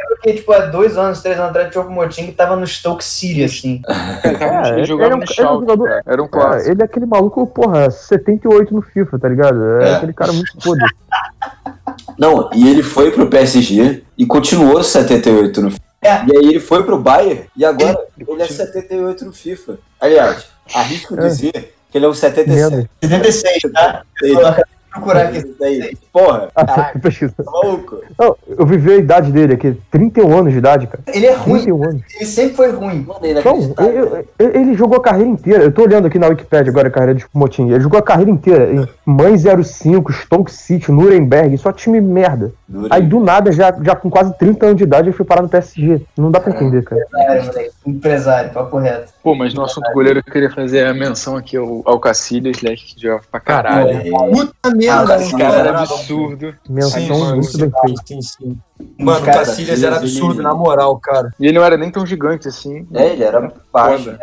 inacreditável. Porque, tipo, há dois anos, três anos atrás, tinha o Motim que tava no Stoke City, assim. É, ele jogava é um- no é um jogador-. Era um Cara, clássico. ele é aquele maluco, porra, 78 no FIFA, tá ligado? É, É. aquele cara muito foda. Não, e ele foi pro PSG e continuou 78 no FIFA. É. E aí ele foi pro Bayern e agora ele é 78 no FIFA. Aliás, arrisco É. dizer que ele é um 77. Merda. 76, tá? Eu acabei de procurar aqui. Daí, Porra, caraca, Pesquisa. tá maluco? Não, eu vivi a idade dele aqui, 31 anos de idade, cara. Ele é ruim, 31 anos. ele sempre foi ruim. Inacreditável. ele, ele jogou a carreira inteira. Eu tô olhando aqui na Wikipedia agora a carreira de Motim. Ele jogou a carreira inteira em Mãe 05, Stoke City, Nuremberg, só time merda. Duro. Aí do nada, já, já com quase 30 anos de idade, ele foi parar no PSG. Não dá pra entender, cara. Empresário, moleque. Empresário, papo reto. Pô, mas no assunto goleiro eu queria fazer a menção aqui ao, ao Cacilhas, né, que joga pra caralho. É, Puta Ah, merda, esse Esse cara era absurdo. Menção muito bem feita. sim, sim. Mano, o Cara, Cacilhas era absurdo, na moral, cara. E ele não era nem tão gigante assim. é, ele era baixo.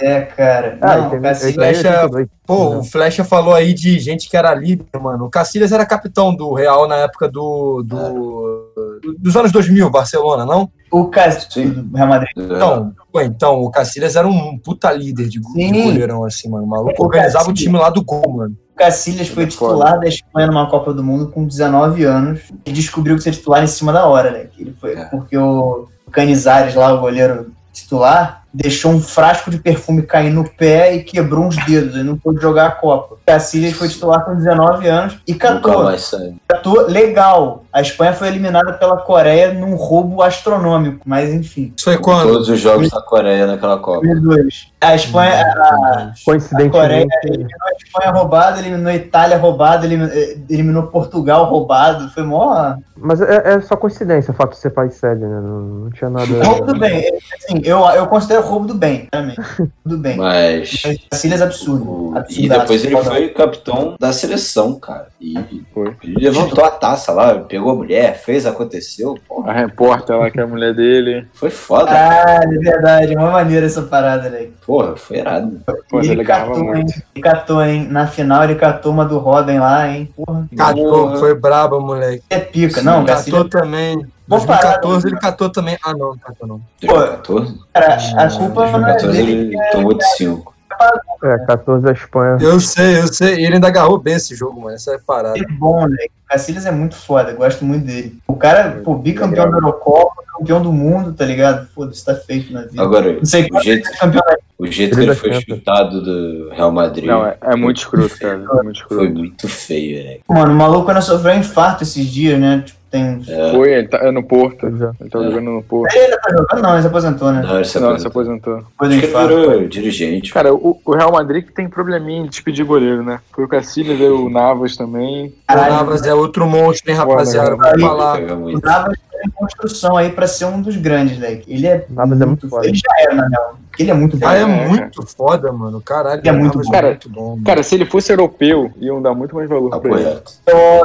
É, cara. Ah, não, ele tem- Cacilhas- ele Flecha- 82. Pô, o Flecha falou aí de gente que era líder, mano. O Cacilhas era capitão do Real na época do, do dos anos 2000, Barcelona, não? O Cacilhas Real Madrid. Então, pô, então o Cacilhas era um puta líder de, de goleirão, assim, mano. O maluco O organizava o time lá do gol, mano. Cacilhas foi é titular da Espanha numa Copa do Mundo com 19 anos e descobriu que ser titular em cima da hora, né? Ele foi, É. Porque o Canizares lá, o goleiro titular, deixou um frasco de perfume cair no pé e quebrou uns dedos. Ele não pôde jogar a Copa. Cacilhas foi titular com 19 anos e Nunca catou. mais saiu. catou legal. A Espanha foi eliminada pela Coreia num roubo astronômico, mas enfim. Isso foi quando? Todos os jogos da Coreia naquela Copa. 2002. A Espanha, a, Coincidentemente, a Espanha roubada, eliminou a Itália roubada, eliminou, eliminou Portugal roubado. Foi mó. mas é, é só coincidência o fato de ser país sede, né? Não, não tinha nada. Roubo do bem. Assim, eu, eu considero roubo do bem, realmente. Do bem. Mas. Cacilhas é absurdo. o- absurdaço. E depois ele foi capitão da seleção, cara. E Foi. levantou a taça lá, pegou a mulher, fez, aconteceu. Porra, A repórter lá, que é a mulher dele. foi foda. Caralho, é verdade. Uma maneira essa parada, né? Porra, foi irado. Pô, E ele ele catou, hein? muito. Ele catou, hein? Na final ele catou uma do Robin lá, hein? Porra, Catou, foi braba, moleque. é pica. Não, Cacilhas catou também. Vou parar, 2014 ele catou também. Ah, não, não catou não. 2014? Cara, a culpa não é 2014 dele. ele tomou de 5. É, 14 da Espanha. Eu sei, eu sei. Ele ainda agarrou bem esse jogo, mano. Essa é a parada. É bom, né? O Cacilhas é muito foda, gosto muito dele. O cara, pô, bicampeão da Eurocopa, campeão do mundo, tá ligado? Foda-se, tá feito na vida. Agora, Não sei o jeito, campeão da o jeito que ele foi chutado do Real Madrid Não, é, é muito escroto, cara. É muito foi escroto. muito feio, velho. Mano, o maluco ainda sofreu um infarto esses dias, né? Tipo, tem. É, Foi, ele tá é no Porto. É. Ele tá jogando no Porto. Ele tá jogando? Não, ele se aposentou, né? não, ele se Não, ele se aposentou. aposentou. Acho que ele virou dirigente. Cara, o, o Real Madrid que tem probleminha de despedir goleiro, né? Foi o Cacilhas, veio o Navas também. O Caralho, Navas é outro monstro, hein, rapaziada. Vou falar. O. Navas em construção aí pra ser um dos grandes, né? Ele é. Navas é muito foda. Ele já era, na real. Ele é muito bom. Ah, é É, muito foda, mano. Caralho, Ele é muito Navas bom. é muito bom. mano. Cara, se ele fosse europeu, iam dar muito mais valor Tá pra ele. correto.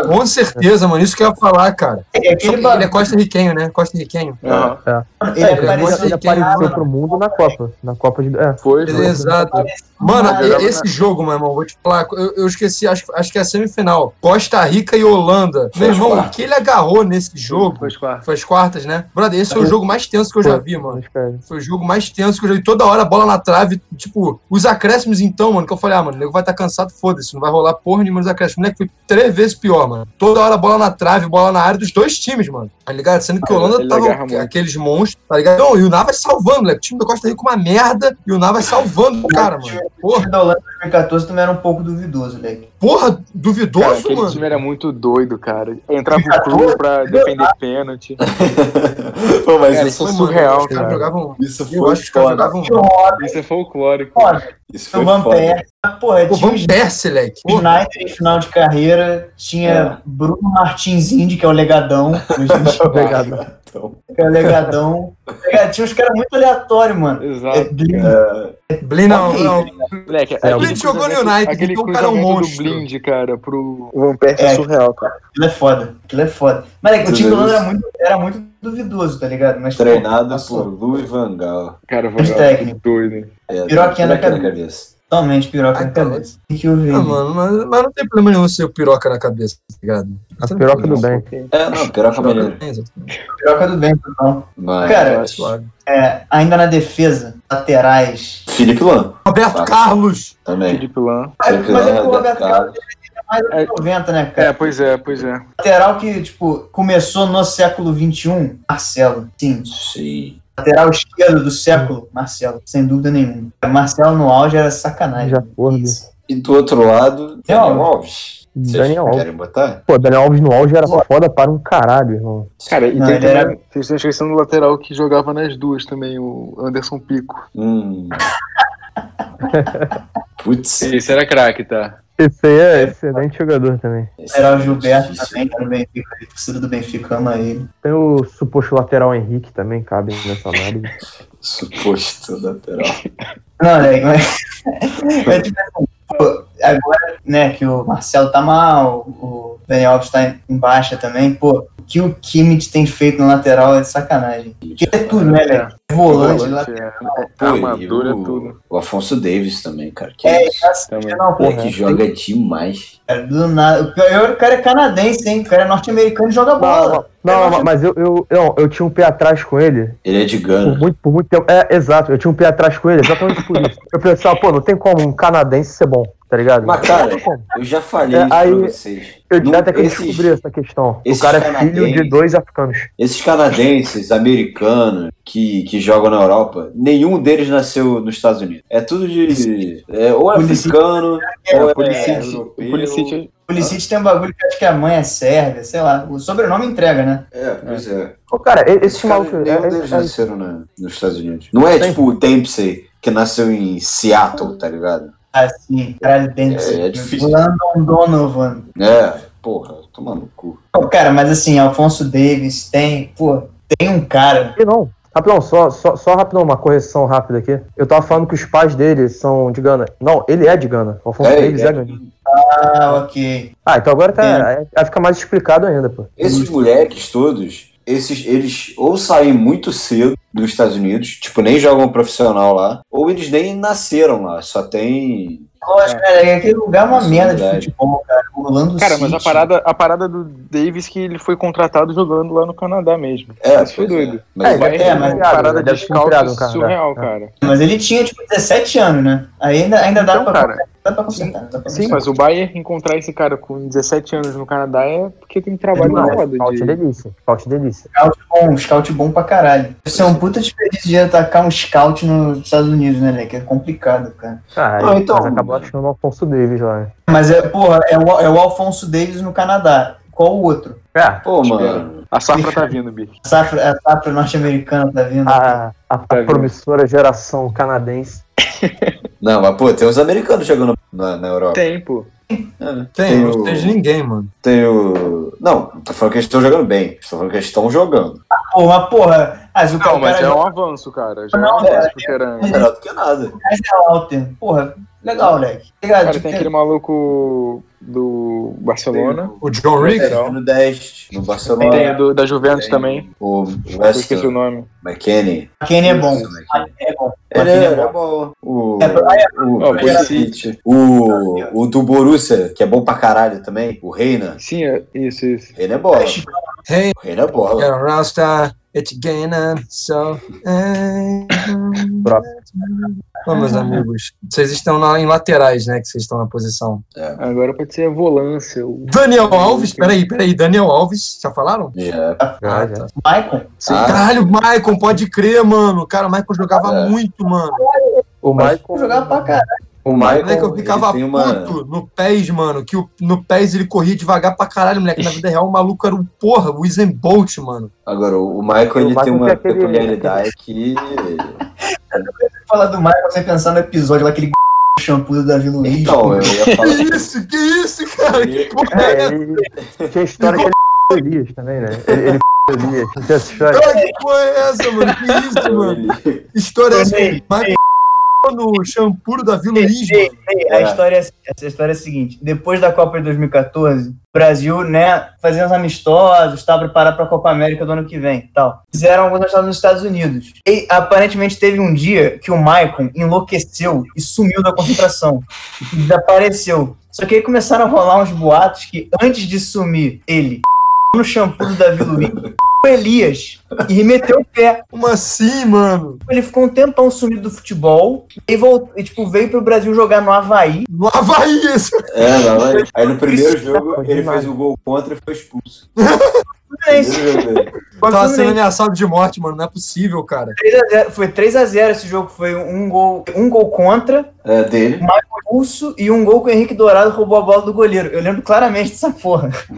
Com certeza, mano. Isso que eu ia falar, cara. É que ele é costa-riquenho, né? Costa-riquenho. Aham. Ele É, é ele, parecido ele apareceu pro mundo na Copa. Na Copa de. É. Foi, foi. Exato. Mano, Ah, esse jogo, meu irmão, vou te falar, eu, eu esqueci, acho, acho que é a semifinal. Costa Rica e Holanda. Meu irmão, o que ele agarrou nesse jogo Foi as quartas, né? Brother, esse foi o jogo mais tenso que eu já vi, mano. Foi o jogo mais tenso que eu já vi. Toda hora a bola na trave. Tipo, os acréscimos então, mano, que eu falei, ah, mano, o nego vai estar cansado, foda-se, não vai rolar porra nenhuma nos acréscimos. Moleque, foi três vezes pior, mano. Toda hora a bola na trave, bola na área dos dois times, mano. Tá ligado? Sendo que a Holanda Ele tava aqueles monstros, tá ligado? Não, e o Navas salvando, moleque. O time da Costa Rica uma merda e o Navas salvando o cara, mano. O Porra, time da Holanda em 2014 também era um pouco duvidoso, moleque. porra, Cara, duvidoso, aquele mano. time era muito doido, cara. Entrava o Cruz pra defender pênalti. Pô, mas Cara, isso, foi surreal, os caras cara. jogavam. isso Eu foi acho que jogavam. O Isso é folclórico. Isso O foi Van foda. Persie. Porra, tinha Van o Persie, leque. Porra. Snyder em final de carreira, tinha É. Bruno Martins Indy, que é o legadão. Obrigado. Então, que é o legadão. Tinha uns caras muito aleatórios, mano. É, Exato. Glenn, é, Blin não, Ok. não. Moleque, É, o Blind jogou no United, aquele então o cara é um monstro. Blind, cara, pro Van Persie é É. surreal, cara. Aquilo é foda. Aquilo é foda. Mas é que o time do isso. era muito, era muito duvidoso, tá ligado? Mas, pô, Treinado passou. por Louis Van Gaal. Cara, Van técnico. doido. É, Piroquinha na piroquinha cabeça. Totalmente piroca Ah, na tá. cabeça. O que que eu vi? Ah, mano, mas, mas não tem problema nenhum ser o piroca na cabeça, tá ligado? A piroca do bem. É, não, piroca maneiro. Piroca, exatamente. Piroca do bem, então. Mas... Cara. É, ainda na defesa, laterais. Felipe Lan Roberto. Carlos! também. Felipe Lan. Felipe Mas é que o Roberto Carlos é mais É. anos 90, né, É, cara? pois é, pois é. Lateral que, tipo, começou no século XXI, Marcelo. Sim. Sim. Lateral esquerdo do século, Marcelo. Sem dúvida nenhuma. Marcelo no auge era sacanagem. Já porra, Isso. E do outro lado, Daniel Alves. Daniel Alves. querem botar? Pô, Daniel Alves no auge era foda para um caralho, irmão. Cara, e Não, tem também, era- vocês estão esquecendo do lateral que jogava nas duas também, o Anderson Pico. Hum. Putz. Esse era craque, tá? Esse aí é excelente jogador também. esse Lateral é Gilberto também, que era do Benfica. A torcida do Benfica ama ele. Tem o suposto lateral Henrique também, cabe nessa análise. Suposto lateral. Não, né? Mas, mas, tipo assim, pô, agora, né, que o Marcelo tá mal, o Daniel Alves tá em- baixa também, pô, o que o Kimmich tem feito no lateral é sacanagem. Porque é tudo, né, velho? Volante, Volante, lateral. é, Pô, armadura, é o, tudo. o Afonso Davis também, cara. Que É, isso. assim, Também. não, Pô, que joga demais. cara, do nada. O pior, o cara é canadense, hein? O cara é norte-americano e joga bola. Não, não, mas eu, eu, não, eu tinha um pé atrás com ele Ele é de por Gana. muito, por muito tempo. É, exato, eu tinha um pé atrás com ele exatamente por isso. Eu pensava, pô, não tem como um canadense ser bom, tá ligado? Mas, cara. Eu já falei É, isso aí- pra vocês. Eu Não, até que eu esses- descobri essa questão. O cara é filho de dois africanos. Esses canadenses, americanos, que, que jogam na Europa, nenhum deles nasceu nos Estados Unidos. É tudo de. É, ou é africano, É, ou é Pulisic, europeu. o Pulisic O Pulisic tem um bagulho que acho que a mãe é sérvia, sei lá. O sobrenome entrega, né? É, pois é. Pô, cara, esse Esses caras, maluco. nenhum é- deles é- nasceram na- nos Estados Unidos. Não é tipo o Dempsey, que nasceu em Seattle, tá ligado? Assim, caralho, dentro. É, é difícil. Landon Donovan. É, porra, toma no cu. Pô, cara, mas assim, Alfonso Davis tem, pô, tem um cara. E não. Rapidão, só, só, só rapidão, uma correção rápida aqui. Eu tava falando que os pais dele são de Gana. Não, ele é de Gana. O Alfonso É, Davis é, é Gana. Ah, ok. Ah, então agora tá. aí- Aí fica mais explicado ainda, pô. Esses moleques todos, esses, eles ou saem muito cedo dos Estados Unidos, tipo, nem jogam profissional lá, ou eles nem nasceram lá, só tem. Cara, é aquele lugar é uma Nossa, merda de futebol, cara. Orlando Cara, mas a City. parada, a parada do Davis que ele foi contratado jogando lá no Canadá mesmo. É, Isso foi pois é. doido. Mas É, Mas é, é, mas- uma parada de scout surreal, É. cara. Mas ele tinha, tipo, 17 anos, né? Aí ainda, ainda dá, Então, pra, cara, dá pra consertar. Dá pra Sim, mas o Bayern encontrar esse cara com 17 anos no Canadá é porque tem trabalho na roda. Scout De... delícia. Scout delícia. Scout bom, scout bom pra caralho. Isso é um puta desperdício de atacar um scout nos Estados Unidos, né, né? Que é complicado, cara. Ah, então, mas acabou achando o Alfonso Davis lá. né? Mas é, porra, é o, é o Alfonso Davis no Canadá. Qual o outro? É, Pô, mano. A safra tá vindo, Bi. A safra, a safra norte-americana tá vindo. a, a, a vendo? promissora geração canadense. Não, mas pô, tem os americanos jogando na, na Europa. Tem, pô. É, Tem, não o- tem de ninguém, mano. Tem o. Não, tô falando que eles estão jogando bem. Estou falando que eles estão jogando. Pô, mas porra, se o Não, mas cara é um avanço, cara. Já é um Não, avanço é- pro Teranga. Melhor do que nada. é Alter. Porra, legal, moleque. Cara, Tipo, tem aquele maluco do Barcelona. O John Rick? Lateral. No 10, no Tem Barcelona. o do, da Juventus Tem também. O Eu esqueci o nome. McKennie. Kenny é bom. É bom. Ele é, é bom. é bom. O, É, o, o, Pulisic. o, o do Borussia, que é bom pra caralho também. O Reina. Sim, é, isso, isso. Reina é bola. Reina é bola. Rasta, it's gonna so. Próximo. Bom, meus amigos, vocês estão na- em laterais, né? Que vocês estão na posição. Agora pode ser a volância. O... Daniel Alves, peraí, peraí, Daniel Alves, já falaram? Já. Já, já. Michael. Ah, Caralho, Maicon, pode crer, mano. Cara, o Maicon jogava É. muito, mano. O Michael. Jogava pra caralho. O Moleque, Michael eu ficava tem uma... puto no PES, mano. Que o, no PES ele corria devagar pra caralho, moleque. Na vida real, o maluco era o porra, o Usain Bolt, mano. Agora, o Michael O ele Michael tem uma aquele- peculiaridade que. Falar do Michael sem pensar no episódio lá, aquele shampoo do Davi Luiz. Então, eu ia Que falar. isso, que isso, cara? Que porra é É, essa? ele tinha história que ele Elias também, né? Ele, ele Elias. Não tinha essa história. Cara, que porra é essa, mano? Que isso, mano? História essa. No shampoo da Vila ei, A história, é- essa história é a seguinte: depois da Copa de 2014, o Brasil, né, fazendo os amistosos, estava preparado para a Copa América do ano que vem, tal. Fizeram alguns amistosos nos Estados Unidos. E aparentemente teve um dia que o Maicon enlouqueceu e sumiu da concentração, desapareceu. Só que aí começaram a rolar uns boatos que antes de sumir ele no shampoo Davi Luiz, o Elias e meteu o pé. Como assim, mano? Ele ficou um tempão sumido do futebol e, voltou, e tipo, veio pro Brasil jogar no Havaí. No Havaí, esse. É, não, aí, aí no primeiro Isso, jogo ele fez o gol contra e foi expulso. Fluminense. Tava sendo ameaçado de morte, mano. Não é possível, cara. 3 a 0, foi 3x0 esse jogo. Foi um gol, um gol contra, É, dele. expulso e um gol que o Henrique Dourado roubou a bola do goleiro. Eu lembro claramente dessa porra.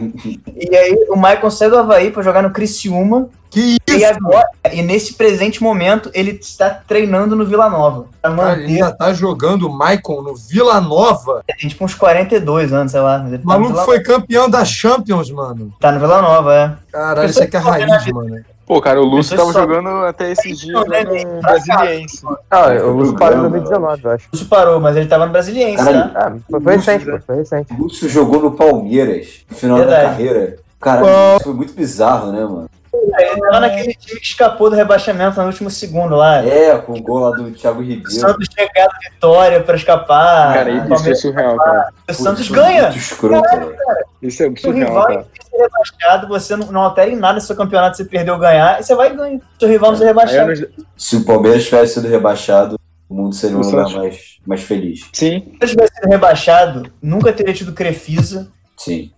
e aí o Maicon saiu do Havaí pra jogar no Criciúma. Que E, isso? agora, e nesse presente momento ele está treinando no Vila Nova. Cara, ele manter. ainda tá jogando o Maicon no Vila Nova. Tem tipo uns 42 anos, sei lá. mas ele O tá no maluco Vila- foi campeão da Champions, mano. Tá no Vila Nova, é. Caralho, isso aqui é raiz, mano. Pô, cara, o Lúcio tava só- jogando até esses dias né, né, no Brasiliense. Ah, Foi o Lúcio parou em 2019, eu acho. O Lúcio parou, mas ele tava no Brasiliense, tá? Ah, foi, foi recente, pô, foi recente. O Lúcio jogou no Palmeiras no final da Verdade. carreira. Cara, isso foi muito bizarro, né, mano? Ele tava naquele time que escapou do rebaixamento no último segundo lá. É, com o gol lá do Thiago O Ribeiro. Santos chegado vitória pra escapar. Cara, o isso é surreal, cara. o Santos Putz, ganha. Muito escroto, velho. Isso é O surreal, rival cara. é ser rebaixado, você não, não altera em nada seu campeonato, você perdeu ou ganhar, e você vai e ganha. Seu rival não ser Aí rebaixado. Se o Palmeiras tivesse sido rebaixado, o mundo seria um O lugar mais, mais feliz. Sim, Se eu tivesse sido rebaixado, nunca teria tido Crefisa. Sim.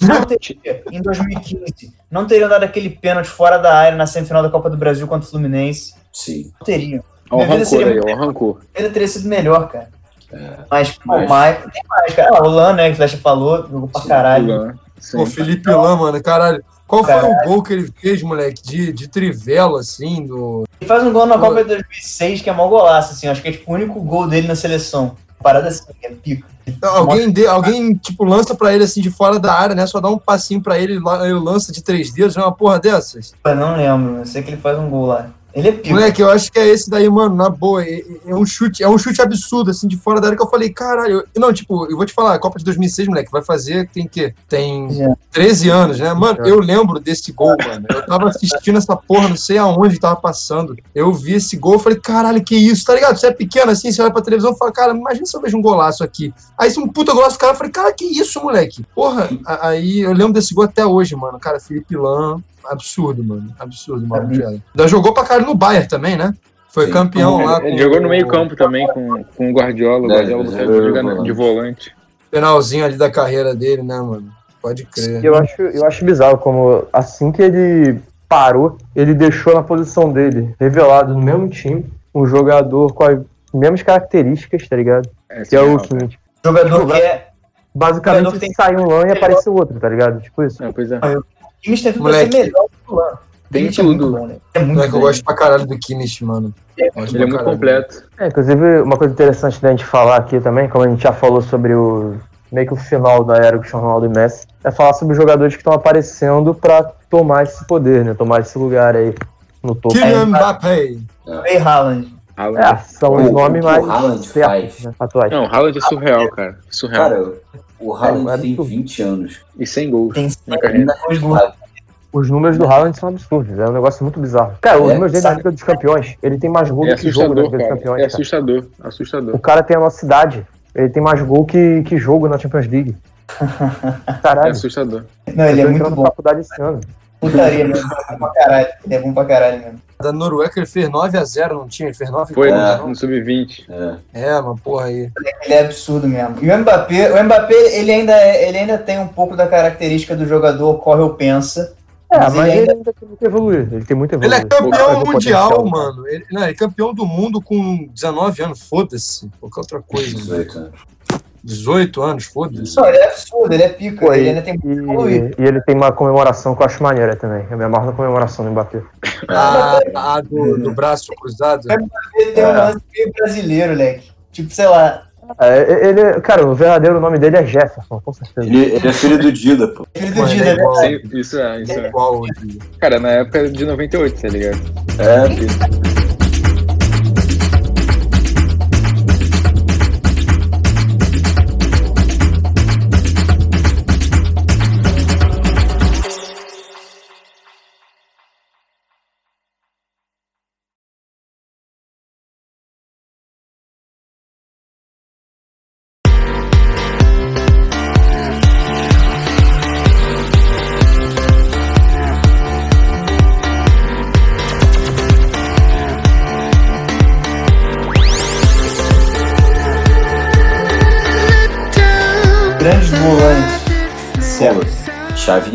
Não teria, em 2015, não teriam dado aquele pênalti fora da área na semifinal da Copa do Brasil contra o Fluminense. Sim. Não teriam. ó o Minha vida rancor seria aí, muito ó o rancor. Ainda teria sido melhor, cara. Mas, pô, mas- o Maicon tem mais, cara. Ah, o Lan, né, que o Flecha falou, jogou pra Sim, caralho. Sim. Pô, Felipe Lã, mano, caralho. Qual foi Caralho. o gol que ele fez, moleque? De, de trivela, assim, no. Ele faz um gol na Copa de 2006 que é mó golaço, assim. Acho que é tipo o único gol dele na seleção. Parada assim, é pico. Alguém, de, alguém, tipo, lança pra ele assim de fora da área, né? Só dá um passinho pra ele, ele lança de três dedos, é uma porra dessas. Eu não lembro, eu sei que ele faz um gol lá. Ele é pico. Moleque, eu acho que é esse daí, mano, na boa. É, é um chute, é um chute absurdo, assim, de fora da área que eu falei, caralho. eu- não, tipo, eu vou te falar, a Copa de 2006, moleque, vai fazer, tem que Tem Já. 13 anos, né? Mano, eu lembro desse gol, mano. Eu tava assistindo essa porra, não sei aonde tava passando. Eu vi esse gol, eu falei, caralho, que isso, tá ligado? Você é pequeno assim, você olha pra televisão e fala, cara, imagina se eu vejo um golaço aqui. Aí, se um puta golaço, cara, eu falei, cara, que isso, moleque? Porra, aí eu lembro desse gol até hoje, mano. Cara, Felipe Lan, absurdo, mano. Absurdo, mano. Ainda jogou pra caralho no Bayern também, né? Foi Sim. campeão lá. Ele com jogou no o meio campo também com, com o Guardiola. O É, Guardiola ele jogando volante. de volante. Finalzinho ali da carreira dele, né, mano? Pode crer. Eu acho, eu acho bizarro como assim que ele parou, ele deixou na posição dele, revelado no mesmo time, um jogador com as mesmas características, tá ligado? É, Que é o. Kimmich. Jogador que é. Basicamente Jogador que tem- saiu um LAN e apareceu outro, tá ligado? Tipo isso. É, pois é. O Kimmich tudo pra ser Moleque. melhor que o Lan. Tem é tudo. muito bom, né? É muito Moleque, eu gosto pra caralho do Kimmich, mano. Gosto Ele é muito completo. É, inclusive, uma coisa interessante da gente falar aqui também, como a gente já falou sobre o meio que o final da era Cristiano Ronaldo e Messi, é falar sobre os jogadores que estão aparecendo pra tomar esse poder, né? Tomar esse lugar aí no topo. Kylian Mbappé. E Haaland. Haaland. É, são os nomes que o mais Haaland certos, faz? né, atuais. Não, o Haaland é surreal, cara. Surreal. Cara, o Haaland É, tem absurdo. 20 anos. E sem gols Tem na carreira. Os números do Haaland são absurdos, é um negócio muito bizarro. Cara, os É, números dele na? Liga dos Campeões, ele tem mais gol É do que jogo na assustador, Liga dos. Campeões. É cara. assustador. O Assustador. cara tem a nossa idade, ele tem mais gol que, que jogo na Champions League. É Caralho, assustador. Não, ele é muito bom. faculdade esse ano. Putaria mesmo. É bom pra caralho. Ele é bom pra caralho mesmo. Da Noruega ele fez 9x0, não tinha? Ele fez 9 Foi gols, É. não? no sub-20. É. É, uma porra aí. Ele é absurdo mesmo. E o Mbappé, o Mbappé, ele ainda, é- ele ainda tem um pouco da característica do jogador corre ou pensa. É, Mas mas, ele ele ainda- ainda tem muito evoluir. Ele tem muito a Ele evoluir. é campeão mundial, potencial, mano. Ele, não, ele é campeão do mundo com 19 anos, foda-se. Qualquer outra coisa. mano. 18 anos. 18 anos, foda-se. Não, ele é absurdo, ele é pica. Pô, ele e, ainda tem e, e ele tem uma comemoração que eu acho maneira também. Eu me amarro na comemoração do Mbappé. Ah, a do, do braço cruzado. Ele tem um É. lance meio brasileiro, leque. Tipo, sei lá, É, ele, cara, o verdadeiro nome dele é Jefferson, com certeza. Ele, ele é filho do Dida, pô. filho do Dida, é né? Isso é, isso é. igual hoje. Cara, na época de 98, tá ligado? É, filho.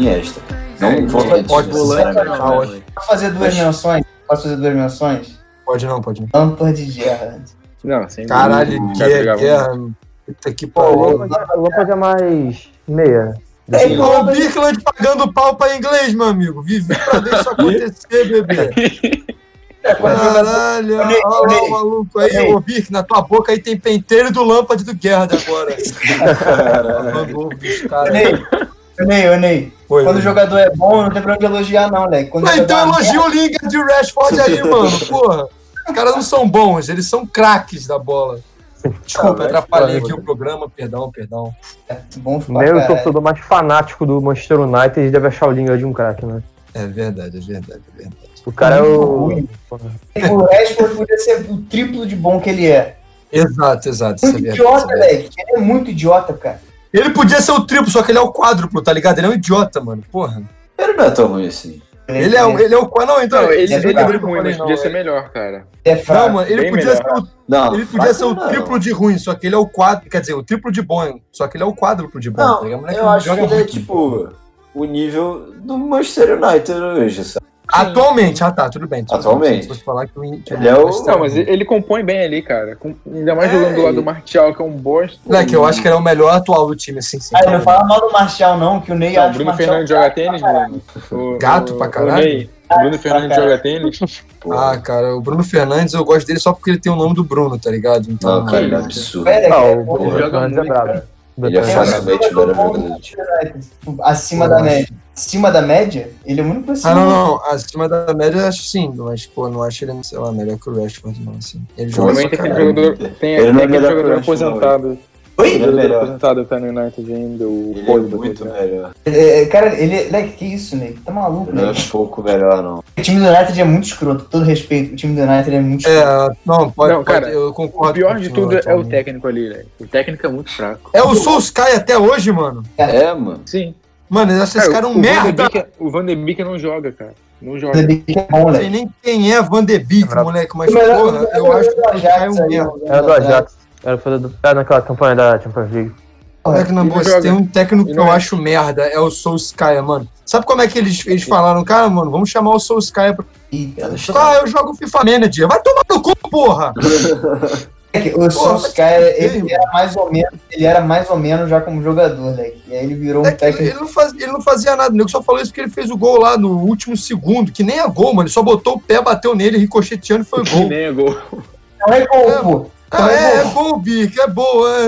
Iniesta. Não É, volante, pode Volante não, Pode. fazer duas menções? Posso fazer duas menções? Pode não, pode não. Lampard e Gerrard. Não, sem Caralho, dúvida. guerra, guerra. Puta que pariu. Lampard- o Lampard é mais meia. É, Pô, o Birkland pagando pau pra inglês, meu amigo. Vivi pra ver isso acontecer, bebê. É, Caralho, Olha lá o maluco aí, ô Birk, na tua boca aí tem penteiro do Lampard e do Gerrard agora. Mandou dos Ô, Ney. Foi, Quando o né? jogador é bom, não tem pra onde elogiar, não, Leque. Quando então é elogia o Lingard de Rashford aí, mano. Porra. Os caras não são bons, eles são craques da bola. Desculpa, Ah, atrapalhei aqui o programa, perdão, perdão. bom pra Nem o torcedor mais fanático do Manchester United deve achar o Lingard um craque, né? É verdade, é verdade, é verdade. O cara é o. O Rashford podia ser o triplo de bom que ele é. Exato, exato. É Muito verdade, idiota, é verdade. Leque. Ele é muito idiota, cara. Ele podia ser o triplo, só que ele é o quádruplo, tá ligado? Ele é um idiota, mano. Porra. Ele não é tão ruim assim. Ele é, o- ele é o quádruplo. Não, então. Não, ele, é ele é ruim, mas podia ser é- melhor, cara. Ele é fraco. Não, mano, ele bem podia, melhor. ser o, Não, ele podia ser o não. triplo de ruim, só que ele é o quádruplo. Quer dizer, o triplo de bom, só que ele é o quádruplo de bom. tá Não, moleque eu acho que ele é tipo o nível do Manchester United hoje, sabe? Atualmente, ah tá, tudo bem. tudo Atualmente. bem. Falar que o que Ele é o- Não, mas ele compõe bem ali, cara. Com- ainda mais É, jogando do lado do Martial, que é um bosta. Moleque, eu acho que ele é o melhor atual do time, assim. Ah, não fala mal do Martial, não, que o Ney Não, o acha o Bruno Martial Fernandes joga tênis, mano. O- Gato o- pra o caralho. Ney, O Bruno Fernandes joga tênis. Ah, cara, o Bruno Fernandes, eu gosto dele só porque ele tem o nome do Bruno, tá ligado? Então, não, cara, ele é isso. absurdo. É o Bruno Fernandes é brabo. Ele é facilmente o melhor jogador do time. Acima da média. Acima da média, ele é muito acima. Ah, não, não. Acima da média, eu acho sim. Mas, pô, não acho ele, sei lá, melhor que o Rashford, não, assim. Ele joga tem aquele caralho. jogador. Tem, Ele não tem é aquele o jogador aposentado. Oi? Ele é melhor. aposentado tá no United ainda, o Ele é Pogba, muito tá ligado? melhor. É, é, cara, ele é. Leque, que isso, Ney? Tá maluco, Não é pouco melhor, não. O time do United é muito escroto, com todo respeito. O time do United é muito escroto. É, não, pode, Não, pode, cara, eu O concordo. pior de tudo é o técnico ali, né? O técnico é muito fraco. É o Solskjaer até hoje, mano. É, mano. Sim. Mano, eles acham esse cara um o Van de merda. Beek- O Van de Beek não joga, cara. Não joga. Debicki é bom, Não sei nem quem é Van de Beek, brabo. moleque, mas, porra, o melhor eu acho que o Solskjaer é um merda. Era do Ajax. Era do... Era naquela campanha da Champions League. Moleque, na boa, se tem um técnico que eu é. acho merda, é o Solskjaer, mano. Sabe como é que eles, eles falaram? Cara, mano, vamos chamar o Solskjaer pra... Ah, eu jogo FIFA Manager. Vai tomar no cu, porra! Leque, O Solskjaer, mas- ele era mais ou menos, ele era mais ou menos já como jogador, Leque. E aí ele virou um É que ele, técnico. ele não fazia, ele não fazia nada, o nego só falou isso porque ele fez o gol lá no último segundo, que nem é gol, mano. Ele só botou o pé, bateu nele, ricocheteando e foi Que gol. nem é gol. Não é gol, pô. Ah, é, é gol, Bic, é gol. É,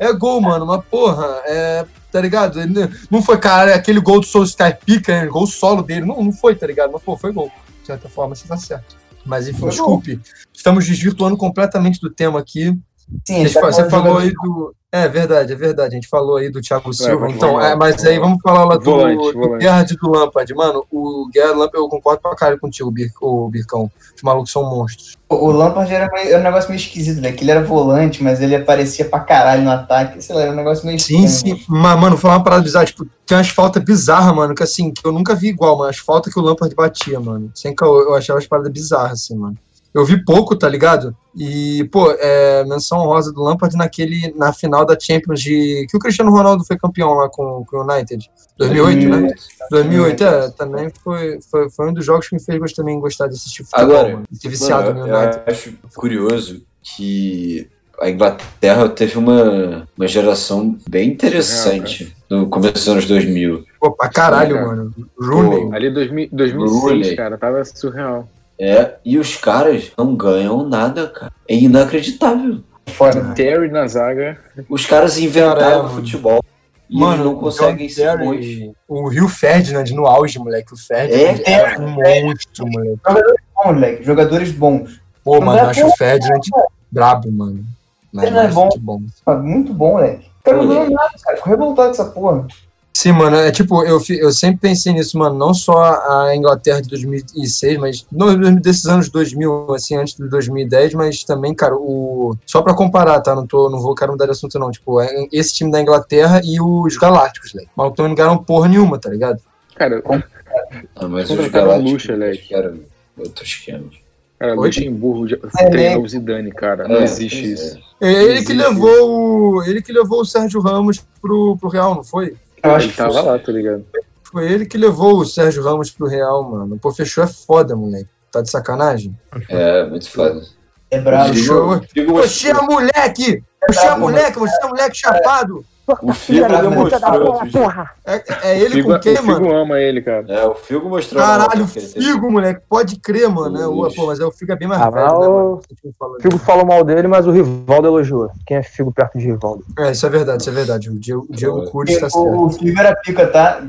é, é gol, mano, mas porra, é, tá ligado? Ele não- não foi, cara, aquele gol do Solskjaer pica, né, gol solo dele, não, não foi, tá ligado? Mas, pô, foi gol. De certa forma, você tá certo. Mas, enfim, Foi desculpe. Estamos desvirtuando completamente do tema aqui. Sim, Você, tá fa- você com falou aí do. É verdade, é verdade. A gente falou aí do Thiago Silva. vamos então, é, mas aí vamos falar lá do, Volante, do volante. Gerrard e do Lampard. Mano, o Gerrard Lampard, eu concordo pra caralho contigo, Bir, o Bircão. Os malucos são monstros. O o Lampard era, meio- era um negócio meio esquisito, né? Que ele era volante, mas ele aparecia pra caralho no ataque. Sei lá, era um negócio meio Sim, estranho. sim. Mas, mano, falar uma parada bizarra. Tipo, tem umas faltas bizarras, mano, que assim, que eu nunca vi igual, mano. As faltas que o Lampard batia, mano. Sem que eu, eu achava as paradas bizarras, assim, mano. Eu vi pouco, tá ligado? E, pô, é, menção rosa do Lampard naquele, na final da Champions de. Que o Cristiano Ronaldo foi campeão lá com, com o United. 2008, né? 2008, é, também foi, foi, foi um dos jogos que me fez também gostar desse tipo de futebol, Agora, mano. Ter viciado Mano, no United. eu acho curioso que a Inglaterra teve uma, uma geração bem interessante no começo dos anos 2000. Pô, pra caralho, Sim, cara. mano. Rooney. Ali 2000, 2006, Rooney. cara, tava surreal. É, e os caras não ganham nada, cara. É inacreditável. Foda. Terry na zaga. Os caras inventaram Cara, é, o mano. futebol. E Mano, eles não conseguem Terry, bons. O Rio Ferdinand no auge, moleque. O Ferdinand É, era um monstro, moleque. Bom, moleque. Jogadores bons. Pô, Não mano, é eu acho o Ferdinand brabo, mano. Mas Ele não é bom. Ah, Muito bom, moleque. O cara não ganhou nada, cara. Ficou revoltado com essa porra. Sim, mano, é tipo, eu, eu sempre pensei nisso, mano, não só a Inglaterra de 2006, mas no, desses anos 2000, assim, antes de 2010, mas também, cara, o só pra comparar, tá? Não tô, não vou quero mudar de assunto não, tipo, é esse time da Inglaterra e os Galácticos, né? Mas também não ganharam porra nenhuma, tá ligado? Cara, Ah, mas os galácticos luxo, Alex. eram outros esquemas. Cara, Oi? Luxemburgo já É, treinou né? o Zidane, cara. Não É, existe pois isso. É ele Existe. que levou o. Ele que levou o Sérgio Ramos pro, pro Real, não foi? Eu acho Ele que tava lá, tá ligado? Foi ele que levou o Sérgio Ramos pro Real, mano. Pô, fechou é foda, moleque. Tá de sacanagem? É, muito foda. é bravo. Show. Figo Você é moleque! Você é moleque, você é moleque chapado! O Figo demonstrou outro dia. É, é ele Figo, com o quem, Figo mano? ama ele, cara. É, o Figo mostrou. Caralho, teve. Figo, moleque. Pode crer, mano. É, o- pô, mas é o Figo é bem mais Ah, velho, né, o-. O Figo falou mal dele, mas o Rivaldo elogiou. Quem é Figo perto de Rivaldo? É, isso é verdade, isso é verdade. O Diego, o Diego É. Cures tá certo. O, o Figo era pica, tá?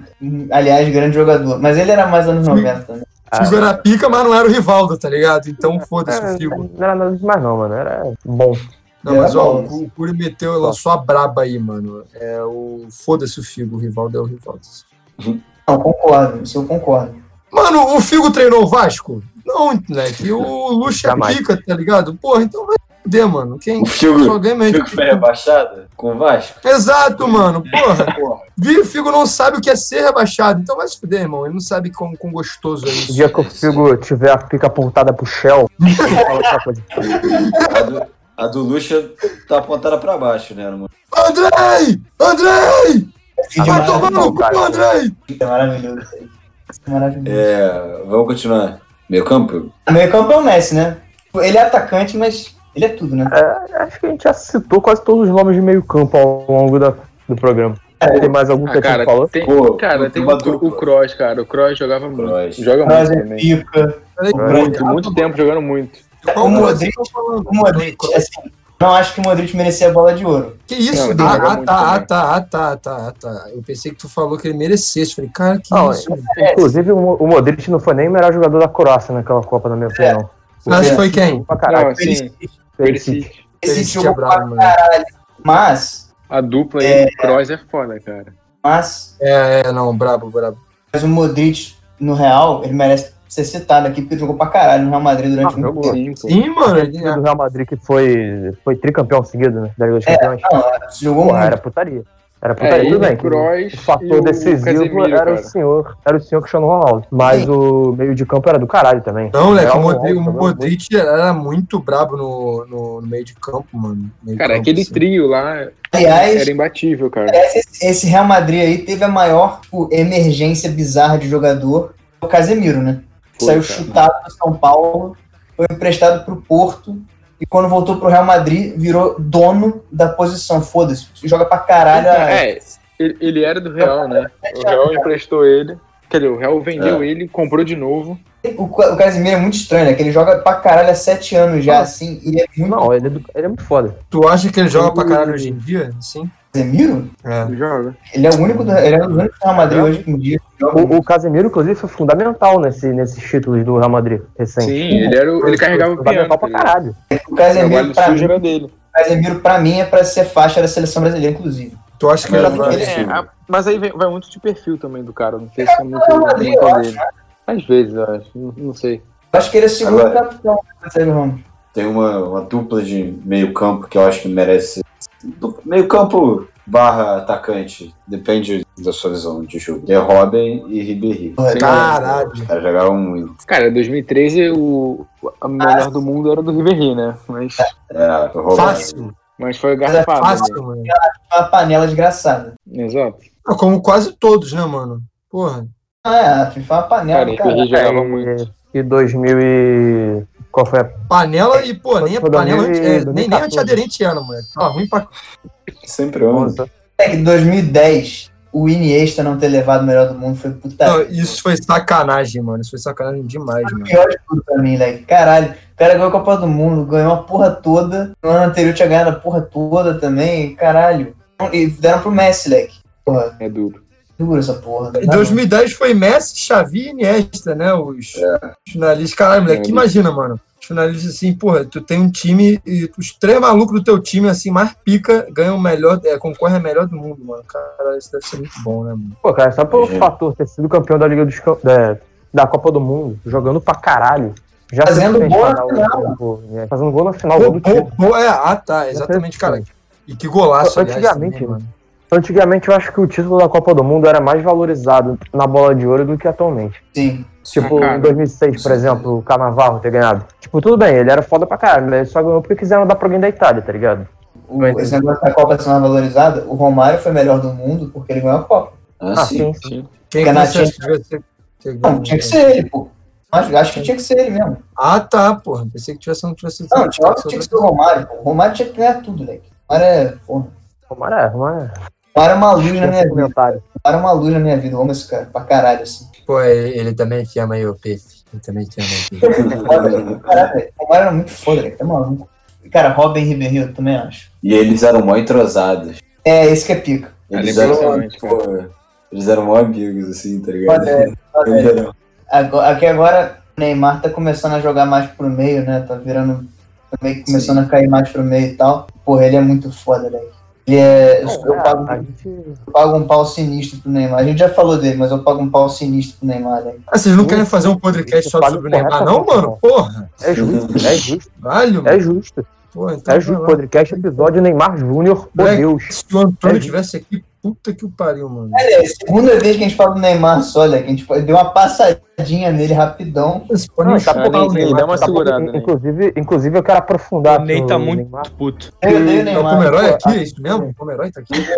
Aliás, grande jogador. Mas ele era mais anos 90 também. Figo era pica, mas não era o Rivaldo, tá ligado? Então foda-se o Figo. não era nada demais, não, mano. Era bom. Não, Era mas ó, bom. o Curi meteu, lançou a braba aí, mano. É o. Foda-se o Figo, o Rivaldo é o Rivaldo. Não, concordo. Isso eu concordo. Mano, o Figo treinou o Vasco? Não, moleque. O Luxo é pica, tá ligado? Porra, então vai fuder, mano. Quem O Figo, só ganha o mesmo. Figo foi rebaixado com o Vasco? Exato, mano. Porra. Vi, o Figo não sabe o que é ser rebaixado. Então vai se fuder, irmão. Ele não sabe quão, quão gostoso é O isso. dia que o Figo tiver a pica apontada pro Shell, ele fala outra coisa. A do, Lucha tá apontada pra baixo, né, mano? Andrei! Andrei! Vai tomar no cu. Andrei! É maravilhoso isso aí. Isso é maravilhoso. É, vamos continuar. Meio campo? Meio campo é o Messi, né? Ele é atacante, mas ele é tudo, né? Acho que a gente já citou quase todos os nomes de meio campo ao longo da- do programa. Tem mais algum que Ah, a gente cara, falou? tem, Pô, cara, tem o, o Kroos, cara. O Kroos jogava muito. Kroos. Joga Mas muito é também. pica. Peraí, Muito, muito tempo jogando muito. Qual O Modric- falando? O Modric, assim, não acho que o Modric merecia a bola de ouro. Que isso? Não, ah, ah, muito tá, ah, tá, ah, tá, tá, ah, tá. Eu pensei que tu falou que ele merecesse. Falei, cara, que Não, isso? Inclusive, o Mo- o Modric não foi nem o melhor jogador da Croácia naquela Copa, na minha opinião. Acho que foi quem? Pra caralho. Não, assim, Perisic. Perisic é pra mano. caralho. Mas, A dupla aí, o Kroos é foda, cara. mas, É, é, não, brabo, brabo. mas o Modric, no Real, ele merece ser citado aqui, porque jogou pra caralho no Real Madrid durante Ah, muito tempo. Sim, mano. ele- O do Real Madrid que foi, foi tricampeão seguido, né? Da Liga dos É, Campeões. não, jogou Porra, muito. era putaria. Era É, putaria, ele, tudo bem. o fator e o decisivo Casemiro, era cara. o senhor, era o senhor Cristiano Ronaldo. Mas Sim. o meio de campo era do caralho também. Não, moleque, o Modric, o Modric era muito brabo no, no, no meio de campo, mano. Meio Cara, campo, aquele assim. trio lá Aliás, era imbatível, cara. esse, esse Real Madrid aí teve a maior tipo, emergência bizarra de jogador, o Casemiro, né? Saiu cara. chutado do São Paulo, foi emprestado pro Porto, e quando voltou pro Real Madrid, virou dono da posição. Foda-se, joga pra caralho. É, ele, ele era do Real, né? O Real emprestou ele. Quer dizer, o Real vendeu ele, comprou de novo. O, o Casemiro é muito estranho, né? Que ele joga pra caralho há sete anos já, assim, e ele é muito. Não, ele é, do- ele é muito foda. Tu acha que ele joga pra caralho hoje em dia? Sim. Casemiro? É. Joga. Ele é o único do, ele é dos únicos do Real Madrid hoje em dia. O, o Casemiro, inclusive, foi fundamental nesse, nesses títulos do Real Madrid recente. Sim, ele, era o, ele carregava o piano. Pra tá caralho. O O Casemiro, pra mim, dele. o Casemiro, pra mim, é pra ser faixa da seleção brasileira, inclusive. Tu acha que ele Mas vai... ele- É, a- mas aí vem- vai muito de perfil também do cara. Não sei se é muito, Real Madrid, eu dele. Às vezes, eu acho. Não, não sei. Eu acho que ele é o segundo Agora- capitão Ramos. Tem uma, uma dupla de meio campo que eu acho que merece. Meio campo barra atacante. Depende da sua visão de jogo. É Robin e Ribéry. Caralho. Os caras jogavam muito. Cara, 2013 o a melhor do mundo era do Ribéry, né? Mas, É, o Robin. Fácil. mas foi Mas é garrafado. Fácil, mano. Uma panela desgraçada. né? Exato. Ah, Como quase todos, né, mano? Porra. Ah, é, a FIFA é uma panela, Cara, o cara. Ribéry jogava É, muito. E 2000 e... Qual foi a... Panela e, pô, nem, Foi panela, 2000 anti- é, nem, nem 2014. antiaderente era, moleque. Tá ruim pra Sempre homem. É que em 2010, o Iniesta não ter levado o melhor do mundo foi puta. Não, isso foi sacanagem, mano. Isso foi sacanagem demais, Foi mano. pior de tudo pra mim, like. Caralho, o cara ganhou a Copa do Mundo, ganhou a porra toda. No ano anterior tinha ganhado a porra toda também, caralho. E deram pro Messi, like. Porra, É duro. Dura essa porra. Em 2010 foi Messi, Xavi e Iniesta, né? Os, os finalistas. Caralho, moleque, É, imagina, mano. Os finalistas assim, porra, tu tem um time e os três malucos do teu time, assim, mais pica, ganham o melhor, é, concorre a melhor do mundo, mano. Cara, isso deve ser muito bom, né, mano? Pô, cara, só pelo Uhum. fator ter sido campeão da Liga dos da, da Copa do Mundo, jogando pra caralho. Já Fazendo gol na final. o- é, Fazendo gol na final, gol do Pô, pô, é, ah, tá, exatamente, cara. E que golaço, aliás, Antigamente, também, mano. Antigamente eu acho que o título da Copa do Mundo era mais valorizado na bola de ouro do que atualmente. Sim. Tipo, Ah, em 2006, por exemplo, o Cannavaro ter ganhado. Tipo, tudo bem, ele era foda pra caralho, mas ele só ganhou porque quiseram dar pra alguém da Itália, tá ligado? O, esse negócio da Copa ser mais valorizada, o Romário foi melhor do mundo porque ele ganhou a Copa. Ah, Ah, sim. sim, sim. Quem que você Não, tinha que ser ele, pô. Acho, acho que tinha que ser ele mesmo. Ah, tá, porra. Pensei que tivesse, não tivesse Não, tinha que tinha que ser o Romário, pô. O Romário tinha que ganhar tudo, moleque. O Romário é, porra. Romário é, Romário é. É uma luz na minha vida. Comentário. Romário é uma luz na minha vida. Eu amo esse cara, pra caralho, assim. Pô, ele, também te ama aí, o Peixe. Ele também te ama. Caralho. O Romário era muito foda, velho. Tá maluco. Cara, Robin Ribeirinho, eu também acho. E eles eram mó entrosados. É, esse que é pica. Eles eram, cara. pô, eles eram mó amigos, assim, tá ligado? É, é. eram- Agora- Aqui agora o Neymar tá começando a jogar mais pro meio, né? Tá virando. Tá meio que começando a cair mais pro meio e tal. Porra, ele é muito foda, velho. Ele é. Eu, eu pago, a gente. eu pago um pau sinistro pro Neymar. A gente já falou dele, mas eu pago um pau sinistro pro Neymar, velho. Ah, vocês não querem fazer um podcast só sobre o Neymar, não, mano? Porra, É justo, é justo, valho, é justo. Pô, então É justo. Podcast episódio Neymar Júnior, oh Moleque, Deus. Se o Antônio É. tivesse aqui, puta que o pariu, mano. É, é a segunda vez que a gente fala do Neymar só, né? Que a gente deu uma passadinha nele rapidão. Não, tá chupa nem- o nem Neymar. dá uma Tá segurada, né? inclusive, inclusive, eu quero aprofundar. O Ney tá muito Neymar. puto. Eu o É o Neymar. Pomeroy pô, aqui, é isso mesmo? O Pomeroy tá aqui.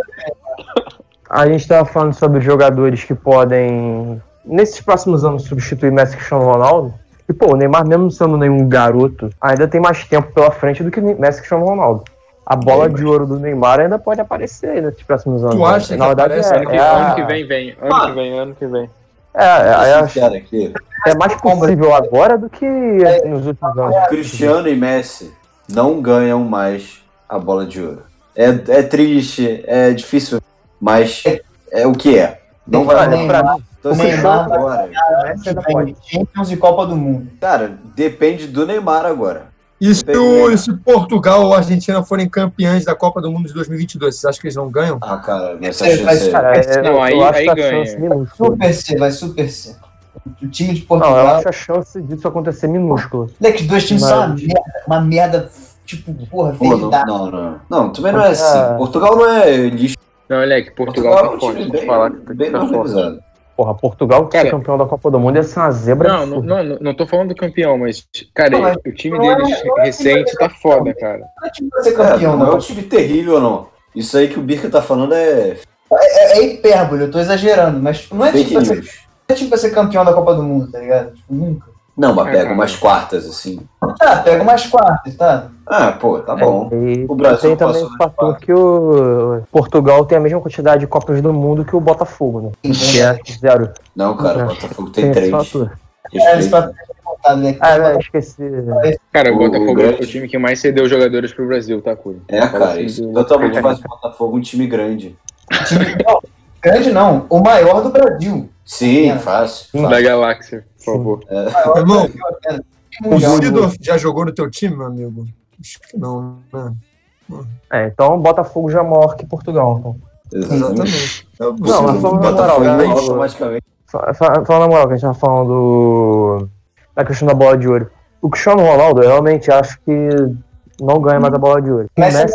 A gente tava falando sobre jogadores que podem, nesses próximos anos, substituir Messi e Cristiano Ronaldo. E, pô, o Neymar, mesmo sendo nenhum garoto, ainda tem mais tempo pela frente do que Messi e Cristiano Ronaldo. A bola de ouro do Neymar ainda pode aparecer aí nesses próximos anos. Tu acha né? que aparece? é, Ano que, é, ano a- que vem, vem. Ano que vem, ano que vem. é, é, é, aqui. é mais possível agora do que nos últimos anos. Cristiano e Messi não ganham mais a bola de ouro. É, é triste, é difícil, mas é o que é. Não vai rolar. Neymar, Então, o assim, Neymar- agora. Champions e Copa do Mundo. Cara, depende do Neymar agora. E se, o, e se Portugal ou Argentina forem campeões da Copa do Mundo de 2022, vocês acham que eles não ganham? Ah, cara, nessa Vai chance. ser- Cara, é, Não, eu aí- aí ganha. chance minúscula. Super C, vai super C. O time de Não, eu Portugal. acho a chance disso acontecer minúscula. Moleque, os dois times são uma Mas- merda. Uma merda, tipo, porra, Pô, não, verdade. não, não. Não, também não é assim. Portugal não é lixo. Não, moleque, Portugal, Portugal é tá um forte. time bem, falar que tá, bem tá forte. Porra, Portugal que Cara- ser campeão da Copa do Mundo ia ser uma zebra. Não, não, absurda. não, não, não tô falando do campeão, mas, cara, Não, mas- o time é- deles é recente tá foda, cara. Não é time pra ser É, campeão, não é um time terrível, não. Isso aí que o Birka tá falando é É, é hipérbole, eu tô exagerando, mas tipo, não é time pra ser, não é time pra ser campeão da Copa do Mundo, tá ligado? Tipo, nunca. Não, mas É, pega umas quartas, assim. Tá, pega umas quartas, tá? Ah, pô, tá bom. E O Brasil tem também o fator que o Portugal tem a mesma quantidade de Copas do Mundo que o Botafogo, né? Que é zero. Não, cara, É. o Botafogo Tem tem esse três. fator. É, esse fator é né? Ah, é, esqueci. Cara, o O- Botafogo o é o time que mais cedeu jogadores pro Brasil, tá, Curi? É, cara, isso totalmente faz o Botafogo um time grande. Time- não, grande não, o maior do Brasil. Sim, É. fácil. Da. Galáxia, por favor. O maior do Irmão, apenas. O. Sidorf já jogou no teu time, meu amigo? Acho que não, né? É, então Botafogo já é maior que Portugal. Então. Exatamente. Eu- Não, mas o falando na moral, é né? automaticamente. Fa- fa- Falando na moral, que a gente tava falando do- da questão da bola de ouro. O Cristiano Ronaldo, eu realmente acho que não ganha mais a bola de ouro. O Messi.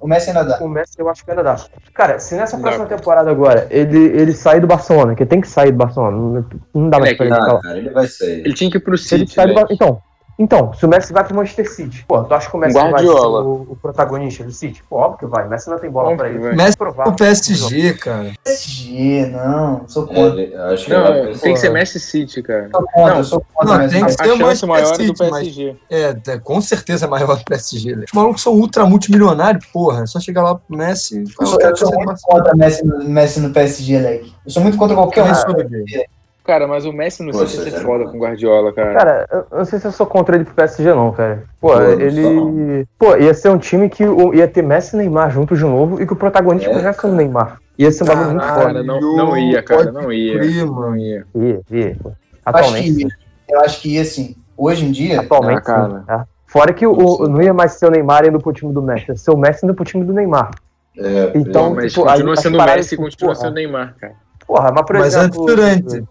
O Messi ainda dá. o Messi eu acho que ainda dá. Cara, se nessa próxima temporada agora ele, ele sair do Barcelona, que tem que sair do Barcelona, não, não dá mais pra ele ficar lá. cara, ele vai sair. Ele tinha que ir pro Se ele City, sai do Então, então, se o Messi vai pro Manchester City, pô, tu acha que o Messi vai Guardiola. ser o, o protagonista do City? Pô, óbvio que vai. O Messi não tem bola que ele. vai. Messi Provável. O PSG, cara. PSG, não. Sou É, contra. ele- acho que vai Não, pra- tem que ser Messi City, cara. Sou contra, Não, sou contra. não, tem que A ser o chance maior é do City, mas PSG. é, é, com certeza é maior do PSG. né? Os malucos são ultra multimilionários, porra. É só chegar lá pro Messi e Eu eu sou muito contra Messi no, Messi no PSG, Leque. Eu sou muito contra qualquer um. Cara, mas o Messi Pô, City ia ser sério, foda com o Guardiola, cara. Cara, eu não sei se eu sou contra ele pro PSG, não, cara. Pô, Pô, não ele. sou, Pô, ia ser um time que ia ter Messi e Neymar juntos de novo e que o protagonista É, continuasse sendo o Neymar. Ia ser um bagulho muito foda. Cara, não, não ia, cara, não ia. Crer, Não ia. Ia, ia. Eu acho Atualmente. que, eu acho que, assim, hoje em dia, Atualmente, Ah, cara. sim, tá? Fora que o, não ia mais ser o Neymar indo pro time do Messi, ia ser o Messi indo pro time do Neymar. É, Então, Não, mas tipo, continua sendo o Messi e continua porra. sendo o Neymar, cara. Porra, mas por Mas é exemplo. diferente.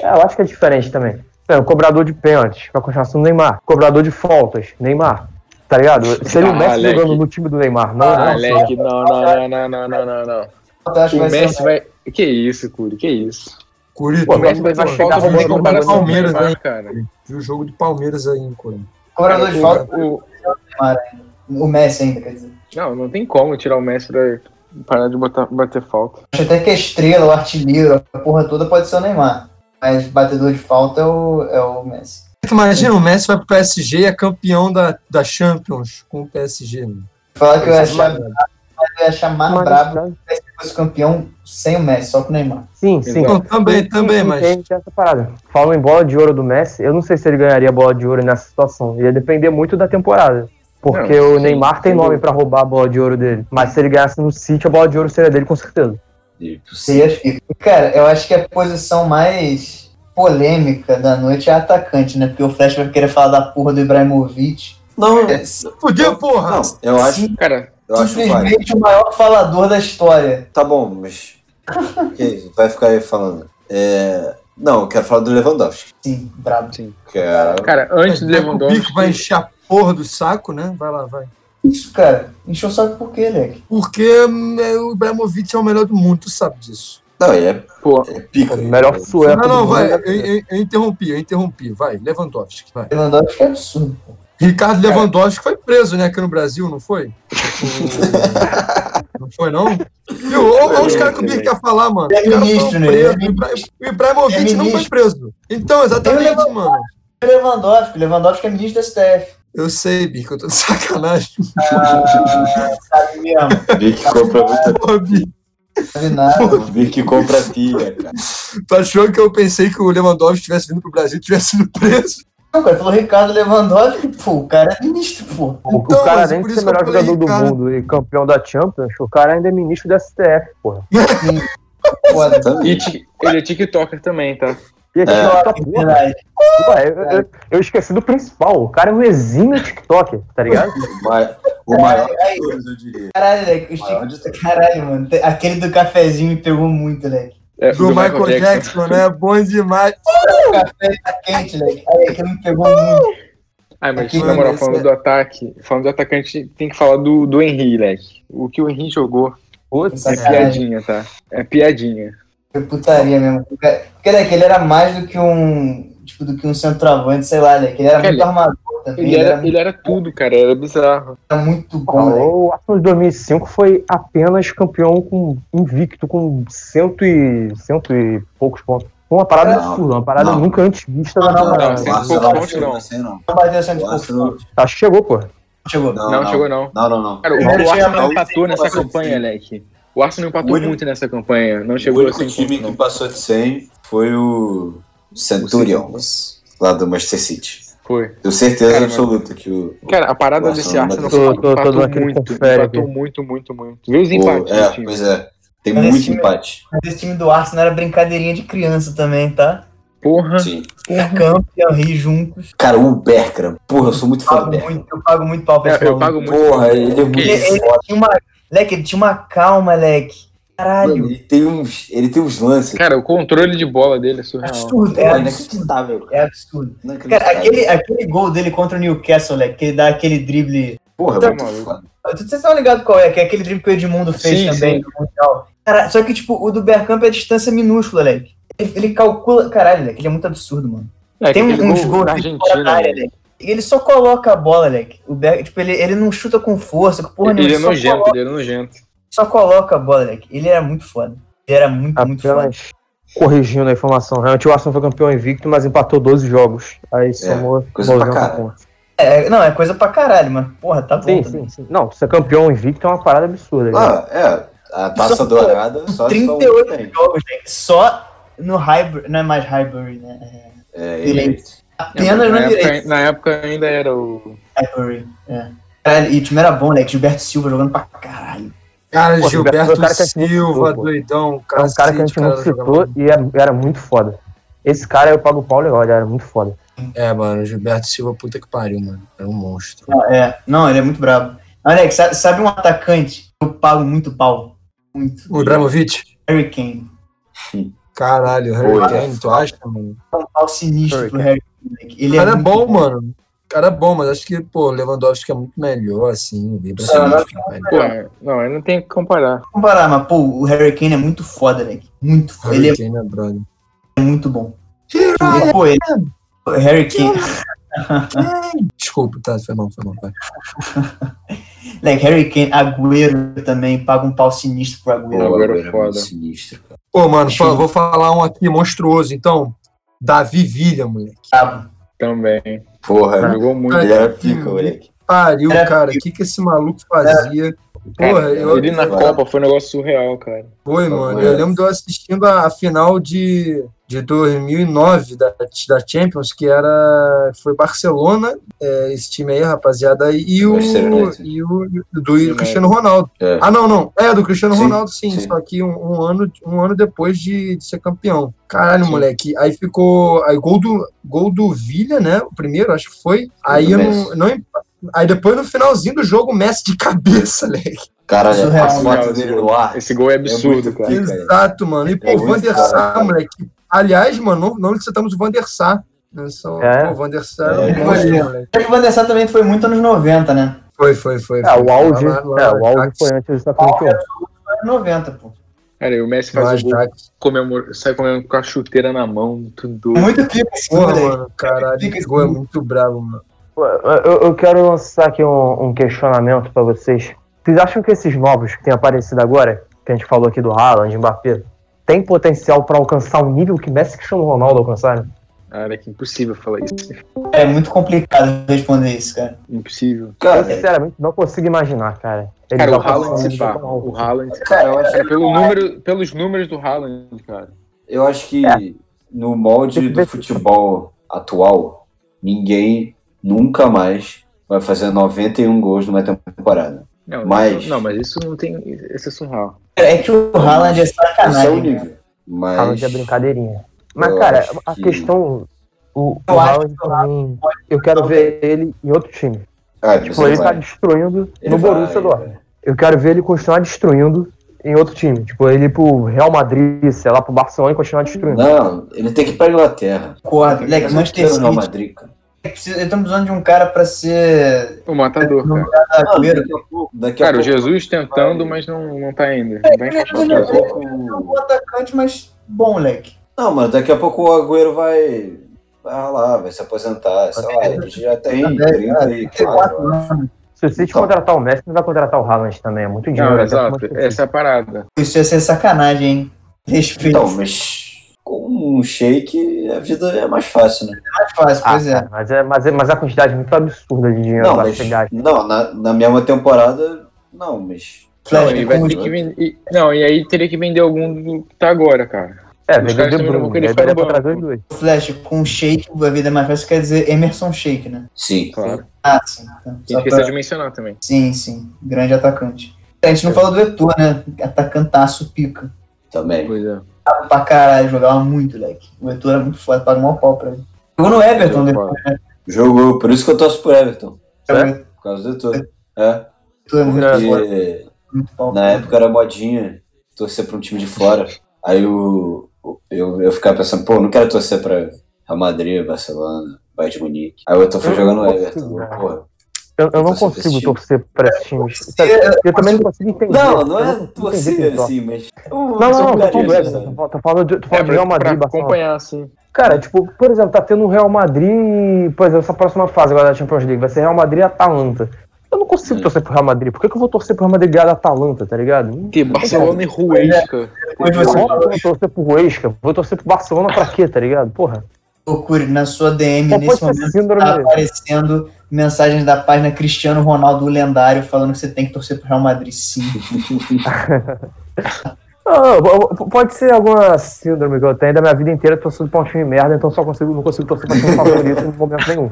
É, eu acho que é diferente também. O cobrador de pênaltis, pra continuar sendo Neymar. Cobrador de faltas, Neymar. Tá ligado? Seria ah, o Messi Alec. jogando no time do Neymar. Não, ah, não, Alec, não, não, não, não, não, não, não. O Messi vai. Que isso, Curi, que isso. Curi, o tá Messi vai, vai chegar no jogo do Palmeiras, né? Cara. Viu o jogo do Palmeiras aí, Curi. Cobrador é de falta. O... o Messi ainda, quer dizer. Não, não tem como tirar o Messi pra parar de botar, bater falta. Acho até que a estrela, o artilheiro, a porra toda pode ser o Neymar. Mas batedor de falta é o, é o Messi. Imagina, o Messi vai pro PSG e é campeão da, da Champions com o PSG, mano. Falar que eu ia é achar, eu ia achar mais Mas- brabo se fosse campeão sem o Messi, só com o Neymar. Sim, sim. Não, também, também, Sim, mas. Tem, tem essa parada. Falando em bola de ouro do Messi, eu não sei se ele ganharia a bola de ouro nessa situação. Ia depender muito da temporada. Porque Não, o sim, Neymar tem sem nome pra roubar a bola de ouro dele. Mas se ele ganhasse no City, a bola de ouro seria dele com certeza. FIFA. Cara, eu acho que a posição mais polêmica da noite é atacante, né? Porque o Flash vai querer falar da porra do Ibrahimovic. Não, É, Fudeu, porra! não, eu acho, Cara, eu acho simplesmente o maior falador da história. Tá bom, mas. Ok, vai ficar aí falando. É, Não, eu quero falar do Lewandowski. Sim, brabo. Que é... cara, antes do O Bico Lewandowski. vai encher a porra do saco, né? Vai lá, vai. Isso, cara. Encheu o saco por quê, Leque? Porque é, o Ibrahimovic é o melhor do mundo, tu sabe disso. Não, ele é, Pô, ele é pica. O melhor sueco não, não, vai. Eu, eu- eu interrompi, eu interrompi. Vai, Lewandowski, vai. Lewandowski é absurdo. pô. Ricardo Lewandowski foi preso, né, aqui no Brasil, não foi? O- Não foi, não? Viu? Olha os caras que o Bico quer falar, mano. É ministro, né? é O Ibra- O Ibrahimovic É não foi preso. Então, exatamente, é mano. O Lewandowski, o Lewandowski é ministro da STF. Eu sei, Bico, eu tô de sacanagem. Ah, sabe mesmo. Compra muita. Bico. Sabe nada. Compra pia, cara. Tu achou que eu pensei que o Lewandowski tivesse vindo pro Brasil e tivesse sido preso? Não, cara, falou Ricardo Lewandowski, pô, o cara é ministro, pô. O, Então, o cara, isso ser eu melhor jogador do cara. mundo e campeão da Champions, o cara ainda é ministro da STF, porra. Foda. E ele é TikToker também, tá? E é TikTok, porra. Verdade. Ué, eu, eu- eu esqueci do principal. O cara é um exímio TikTok, tá ligado? O ma- O maior de todos, eu diria. Caralho, Maior tic- Caralho, mano. Aquele do cafezinho me pegou muito, Leque. É, Do, Michael, Jackson, né? Bom demais. O café tá quente, Leque. Aí, aquele me pegou muito. Ai, mas Aqui, na moral, falando é- do ataque, falando do atacante, tem que falar do, do Henry, leque. O que o Henry jogou Putz, é piadinha, tá? É piadinha. Foi putaria mesmo. Porque, porque Leque, ele era mais do que um. Tipo, do que um centroavante, sei lá, Leque. Ele era Cara, muito armador também. Ele era, ele era tudo, cara, era bizarro. era muito bom, Leque. o Arsenal de 2005 foi apenas campeão com invicto, com cento e, cento e poucos pontos. Foi uma parada Não, absurda, uma parada não. nunca antes vista Não, na não, não, o sem Arsenal poucos não chegou não. assim, não. Não bateu cento e pontos. Acho que chegou, pô. Chegou. Não, chegou não. Não, não, não. Cara, o, Ele Arsenal empatou nessa 100%. campanha, leque. O Arsenal empatou O muito nessa campanha, não O chegou único assim. time que passou de 100 foi o Centurions, lá do Manchester City. Foi. Tenho certeza Cara, absoluta que o. Cara, a parada O desse Arsenal Tô- tô- tô empatou naquele muito, empatou muito, muito, muito. Vê os o empates é, time. pois é. Tem Mas muito time- empate. Mas esse time do Arsenal era brincadeirinha de criança também, tá? Porra. Sim. Campo e Henry juntos. Cara, o Bergkamp. Porra, eu sou muito fã do Bergkamp. eu pago muito pau pra esse É, eu pago muito. Porra, ele é muito Ele- ele-. Tinha uma, leque, ele tinha uma calma, leque. Caralho. Ele tem uns, ele tem uns lances. Cara, o controle de bola dele é surreal. Absurdo, é absurdo. inacreditável. É absurdo. Cara, aquele, aquele gol dele contra o Newcastle, leque, que ele dá aquele drible. Porra, Tá maluco. foda. Vocês estão ligados qual é? Que é aquele drible que o Edmundo fez Sim, também sim. no Mundial. Cara, só que, tipo, o do Bergkamp é a distância minúscula, leque. Ele, ele calcula. Caralho, leque, ele é muito absurdo, mano. É, Tem uns gol gols da Argentina. da área, né? Ele só coloca a bola, leque. O Berg, tipo, ele, ele não chuta com força, com porra Ele nenhuma. é só nojento, coloca- ele é nojento. Só coloca a bola, leque. Ele era muito foda. Ele era muito, muito foda. Apenas corrigindo a informação. Realmente o Arsenal foi campeão invicto, mas empatou 12 jogos. Aí somou coisa pra 90 caralho. É, não, é coisa pra caralho, mas porra, tá bom. Sim, também. sim, sim. Não, ser campeão invicto é uma parada absurda. Ah, é. A taça Só- dourada só só um 38 tem. jogos, gente. Só no Highbury, não é mais Highbury, né? É, Ele- ele- Apenas na, no época, direito. na época ainda era o. Highbury, é. Caralho, e o time era bom, né? Gilberto Silva jogando pra caralho. Cara, Pô, Gilberto Gilberto, o cara Silva, citou, doidão. É um cara que a gente não cara, citou e é- era muito foda. Esse cara eu pago o pau legal, ele era muito foda. É, mano, Gilberto Silva, puta que pariu, mano. Era um monstro. Ah, É, não, ele é muito brabo. Alex, sabe, um atacante que eu pago muito pau? Muito. O Ibrahimovic? Harry Kane. Caralho, Harry é Kane, tu acha, mano? É um pau sinistro Harry pro Harry Ele é, cara é muito bom, mano. cara é bom, mas acho que, pô, o Lewandowski é muito melhor, assim. bem pra Não, cima, não, não, eu não tenho que comparar. Comparar, mas, pô, o Harry Kane é muito foda, né? Muito foda. Ele Harry Kane é brother. é muito bom. E, pô, ele. o Harry Kane. Desculpa, tá, foi mal, foi mal. Vai. Like, Harry Kane, Agüero também paga um pau sinistro pro Agüero. Pô, agora é foda. sinistro, cara. Pô, mano, vou falar um aqui monstruoso, então. Davi Villa, moleque. Brabo. Também. Porra, Jogou muito. ele era pica, moleque. Pariu, É. cara. O que, que esse maluco fazia? Porra, Cara, eu, ele na. Copa foi um negócio surreal, cara. Foi, mano. Eu lembro de eu assistindo a, final de, de 2009 da, da Champions, que era. Foi Barcelona, é, esse time aí, rapaziada, e o, e o do Cristiano Ronaldo. É. Ah, não, não. É, do Cristiano Sim, Ronaldo, sim. sim. Só que um, um ano, um ano depois de, de ser campeão. Caralho, Sim. moleque. Aí ficou. Aí gol do, gol do Villa, né? O primeiro, acho que foi. Aí eu não, não. Aí depois no finalzinho do jogo, o Messi de cabeça, moleque. Caralho, Surreal, a foto surreal, dele esse no ar. Esse gol é absurdo, muito cara. pica. cara. Exato, mano. E pô, É o muito Van der Sar, cara. moleque. Aliás, mano, não, não licitamos o Van der Sar. Né? Só, É? pô, o Van der Sar é É. um monstro. Acho que o Van der Sar também foi muito anos 90, né? Foi, foi, foi. É, foi. o auge, Lá- lá- é, o auge foi antes do campeão. Anos 90, pô. Cara, e o Messi faz o gol, comemora, sai comendo com a chuteira na mão, tudo doido. Muito pico esse Porra, mano, caralho, esse gol é muito bravo, mano. Eu, eu quero lançar aqui um, um questionamento pra vocês. Vocês acham que esses novos que têm aparecido agora, que a gente falou aqui do Haaland, Mbappé, tem potencial pra alcançar o nível que Messi e Cristiano Ronaldo alcançaram? Cara, que impossível falar isso. É muito complicado responder isso, cara. Impossível. Eu, Cara, sinceramente, não consigo imaginar, cara. Eles Cara, o Haaland se pá. O Haaland. cara, eu acho, Cara, pelo número, pelos números do Haaland, cara. eu acho que É. no molde que do futebol atual, ninguém nunca mais vai fazer 91 gols numa temporada. Não, Mas- Não, mas isso não tem. Isso é surreal. É que o Haaland é é o sacanagem. né? nível. Mas. Haaland é brincadeirinha. Mas, Eu cara, a que- questão. O, o Haaland também. Eu quero ver ele em outro time. Ah, Tipo, ele tá vai. destruindo Ele no vai, Borussia Dortmund. Eu quero ver ele continuar destruindo em outro time. Tipo, ele ir pro Real Madrid, sei lá, pro Barcelona e continuar destruindo. Não, ele tem que ir pra Inglaterra. Mas não Manchester no Real City. Madrid, cara. Precisa- Estamos precisando de um cara pra ser. O matador, no cara. Agüero. daqui a pouco. Daqui a Cara, o pouco Jesus tentando, mas não, não tá ele o é daqui a Jesus. pouco- Ele é um bom atacante, mas bom, leque. Não, mas daqui a pouco o Agüero vai. Vai ralar, vai se aposentar. Sei lá, ele já tem É, 34. 34 anos. Se o City Então. contratar o Messi, não vai contratar o Haaland também. É muito dinheiro. Não, exato. Essa é a parada. Isso ia ser sacanagem, hein? Respeito. Então, mas um shake a vida é mais fácil, né? mais fácil, Ah, pois é. cara, mas, é, mas, é, mas a quantidade muito absurda de dinheiro Não, vai mas. gasto. Não, na, na mesma temporada, não, mas. Não, Flash, e vai ter que vender. e- Não, e aí teria que vender algum do que tá agora, cara. É, vender caras De também não vão Bruyne. querer Aí ficar daria no pra trazer os dois. Flash com shake, a vida é mais fácil, quer dizer Emerson Shake, né? Sim. Claro. Ah, sim. Então, E só esqueceu pra- de mencionar também. Sim, sim. Grande atacante. A gente não falou do Etor, né? Atacantaço pica. Também. Pois é. Tava pra caralho, jogava muito, leque. O Etor era muito foda, paga um pau pra ele. Jogou no Everton depois, né? Jogou, por isso que eu torço pro Everton. O É? Por causa do tudo. É. Etor é muito É. foda, Porque muito pau. na época era modinha torcer pra um time de fora. Aí o, o- eu, eu ficava pensando, pô, não quero torcer pra Real Madrid, Barcelona, Bayern de Munique. Aí o Everton foi Eu jogar no Everton. Porra. Eu, eu não Torcer pra esse consigo time. torcer pra esses times. Você- Eu também não consigo entender. Não, não é torcer assim, mas. Não, não, não, tô falando tô- falando de, tô É, falando de Real Madrid pra acompanhar, assim. Cara, tipo, por exemplo, tá tendo o Real Madrid, por exemplo, essa próxima fase agora da Champions League vai ser Real Madrid e Atalanta. Eu não consigo Hum. torcer pro Real Madrid. Por que, que eu vou torcer pro Real Madrid ganhar da Atalanta, tá ligado? Ter Barcelona e Ruesca. Que eu vou torcer pro Huesca, vou torcer pro Barcelona pra quê, tá ligado? Porra. Procure na sua DM Qual nesse momento. Tá aparecendo mensagens da página Cristiano Ronaldo lendário falando que você tem que torcer pro Real Madrid sim. Ah, pode ser alguma síndrome que eu tenho da minha vida inteira torcendo pra um time merda, então só consigo, não consigo torcer pra time favorito em momento nenhum.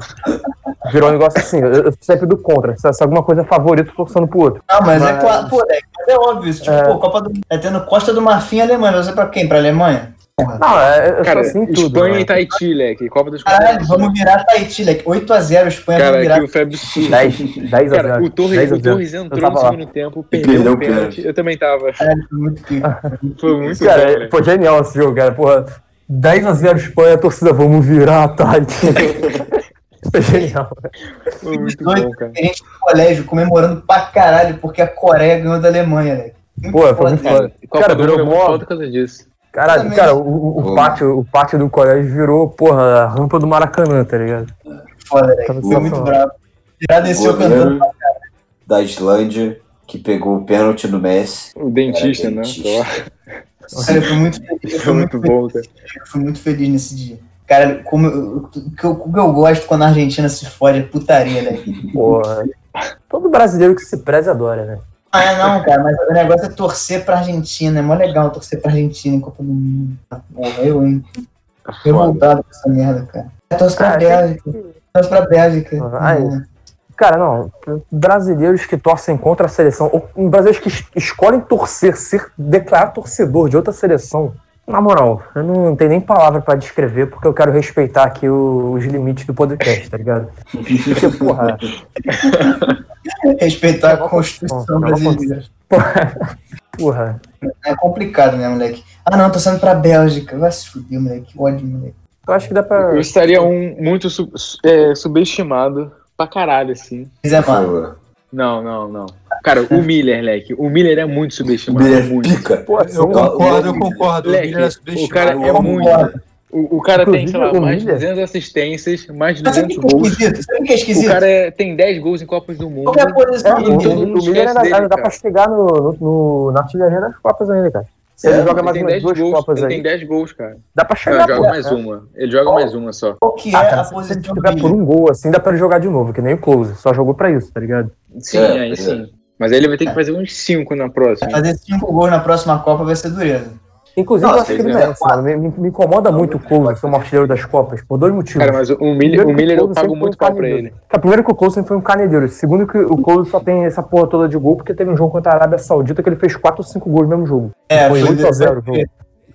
Virou um negócio assim, eu, eu sempre do contra. Se, se alguma coisa é favorito, eu tô torcendo pro outro. Não, mas, é Mas- claro, pô, é, é óbvio isso. Tipo, É. pô, Copa do É tendo Costa do Marfim Alemanha. Você pra quem? Pra Alemanha? Não, é, eu Cara, sou assim em tudo. Espanha né? e Tahiti, leque. Copa dos Caralho, vamos virar Tahiti, leque. 8x0 Espanha, Cara, vamos virar. aquilo foi absurdo. 10, 10 a Cara, 0. o Torres, 10 a o 0. Torres entrou no lá. segundo tempo, perdeu perdeu o pênalti. Eu também tava. Caralho, foi muito pico. Foi muito bom, Cara, moleque. foi genial esse jogo, cara. Porra, 10 a 0 Espanha, torcida, vamos virar, tá? Foi genial. Foi muito bom, cara. Gente no colégio comemorando pra caralho porque a Coreia ganhou da Alemanha, né? Pô, foi muito cara. foda. Cara, do Mundo virou é muito mó- foda por causa disso. Caralho, cara, o, o pátio, o pátio do colégio virou, porra, a rampa do Maracanã, tá ligado? Foda? Tava Foi muito sensacional. bravo. Já desceu cantando. goleiro da Islândia que pegou o pênalti do Messi. O dentista, né? dentista. Cara, eu fui muito feliz. Foi muito, muito bom, cara. eu fui muito feliz nesse dia. Cara, como eu, o que eu, o que eu gosto quando a Argentina se fode é putaria, né? Porra. Todo brasileiro que se preze adora, né? Ah, não, cara, mas o negócio é torcer pra Argentina. É mó legal torcer pra Argentina em Copa do Mundo. Eu, hein? Foda. Revoltado com essa merda, cara. Eu torço pra Ah, Bélgica. Torço pra Bélgica. Ah, ai. Cara, não, brasileiros que torcem contra a seleção, ou brasileiros que es- escolhem torcer, ser, declarar torcedor de outra seleção. Na moral, eu não tenho nem palavra pra descrever, porque eu quero respeitar aqui o- os limites do podcast, tá ligado? Porque, porra, Respeitar a Constituição brasileira. porra, porra. É complicado, né, moleque? Ah, não, tô sendo pra Bélgica. Vai se fuder, moleque. Que ódio, moleque. Eu acho que dá pra. Eu estaria um muito su- é, subestimado pra caralho, assim. É. Pô, Não, não, não. Cara, o Miller, leque. O Miller é muito O subestimado. Miller muito. pica. Pô, assim, Eu concordo, eu Leque, concordo. O Leque, Miller é o subestimado. cara é Eu muito. O, o cara tem, sei lá, Inclusive, o mais de Miller- 200 assistências, mais de Mas sabe 200 o que é gols. esquisito? Sabe o que é O esquisito? cara é- tem 10 gols em Copas do Mundo. Qualquer posição É, do o, todo o, mundo o Miller dele, ainda dá cara. pra chegar no, no, no, na artilharia das Copas ainda, cara. Se ele É, joga Ele mais umas 10 duas gols. Copas Ele aí, tem 10 gols, cara. dá pra chegar ele joga pô, mais uma. Ele joga mais uma só. Qual que Ah, é cara, a se ele posição tiver do por um gol, assim, dá pra ele jogar de novo, que nem o Close. Só jogou pra isso, tá ligado? Sim, É, aí sim. Mas aí ele vai ter que fazer uns 5 na próxima. Fazer cinco gols na próxima Copa vai ser dureza. Inclusive, Nossa, eu acho que ele ele é merece, mano. Me, me- me incomoda muito o Close ser um artilheiro das Copas, por dois motivos. Cara, mas o Miller, o Miller eu pago muito um pau pra ele. Cara, primeiro que o Close sempre foi um canedeiro. Segundo que o Close só tem essa porra toda de gol porque teve um jogo contra a Arábia Saudita que ele fez 4 ou 5 gols no mesmo jogo. É, Foi foi 8 a 0 o jogo.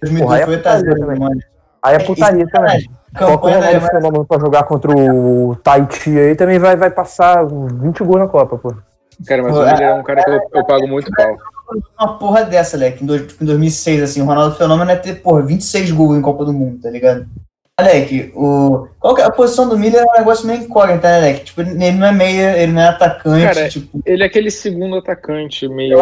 2002 Porra, aí é foi 8 a 0 putaria também. mano. Aí é É, putaria isso também. Coloca o Ronaldo. Fenômeno pra jogar contra o Tahiti aí, também vai, vai passar 20 gols na Copa, pô. Cara, mas o Miller é um cara que eu, eu pago muito pau. Uma porra dessa, Leque. Em, dois- em 2006, assim, o Ronaldo Fenômeno é ter, porra, 26 gols em Copa do Mundo, tá ligado? Leque, o... qual que é a posição do Miller é um negócio meio incógnito, né, Leque? Tipo, ele não é meia, ele não é atacante, Cara, tipo... Ele é aquele segundo atacante meio.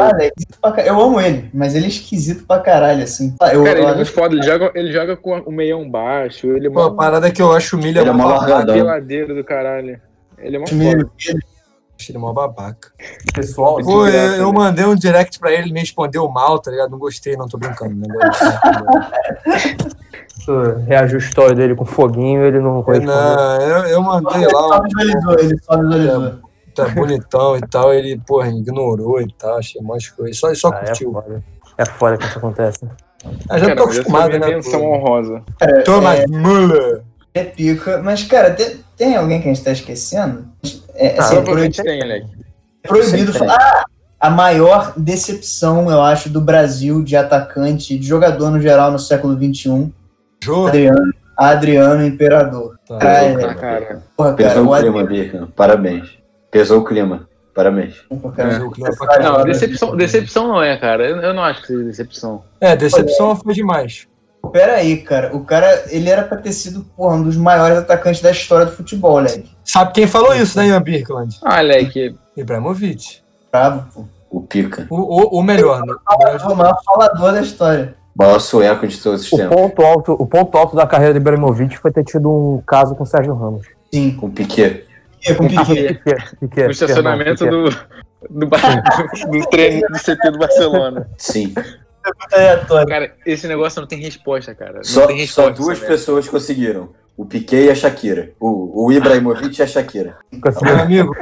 eu amo ele, mas ele é esquisito pra caralho, assim. Eu, Cara, ele é eu- muito foda. Ele joga, ele joga com o meião baixo. Ele é Pô, a uma parada é que eu acho o Miller Ele é largadão. peladeira do caralho. Ele é uma foda. Acho ele mó babaca. Pessoal, Pô, eu, graça, eu né? mandei um direct pra ele, ele me respondeu mal, tá ligado? Não gostei, não tô brincando. Não reagiu a história dele com foguinho, ele não correspondeu. não, eu, eu mandei Ele lá, só visualizou, ele só visualizou. tá bonitão e tal, ele, porra, ignorou e tal, achei mais coisa. Só, só Ah, é curtiu. foda. É foda que isso acontece. Ah, já Cara, tô acostumado, é né? menção pô. honrosa. Thomas Müller. É pica, mas, cara, tem, tem alguém que a gente tá esquecendo? É, Ah, assim, é proibido, tem, Leque. é proibido falar. Ah, a maior decepção, eu acho, do Brasil de atacante, de jogador no geral no século XXI, Jô. Adriano, Adriano Imperador. Tá. Caralho, Ah, cara. porra, cara, Pesou o o clima, Birkan. Parabéns. Pesou o clima. Parabéns. cara. Não, decepção, decepção não é, cara. Eu, eu não acho que seja decepção. É, decepção foi demais. Pera aí, cara. O cara, ele era pra ter sido, porra, um dos maiores atacantes da história do futebol, Leque. Sabe quem falou isso, né, Ian Birkeland? Ah, Leque. Ibrahimovic. Bravo, pô. O pica. O, o, o melhor, né? O maior falador da história. Maior sueco de todos os O tempos. ponto, alto, o ponto alto da carreira de Ibrahimovic foi ter tido um caso com o Sérgio Ramos. Sim. Com o Piquet. É, com Piquet. Piquet, Piquet, No estacionamento perdão, do, do, Bar- do treino do CT do Barcelona. Sim. Aleatório. Cara, esse negócio não tem resposta, cara. Não Só, tem resposta. só duas pessoas conseguiram. O Piquet e a Shakira. O, o Ibrahimovic e a Shakira. Meu amigo,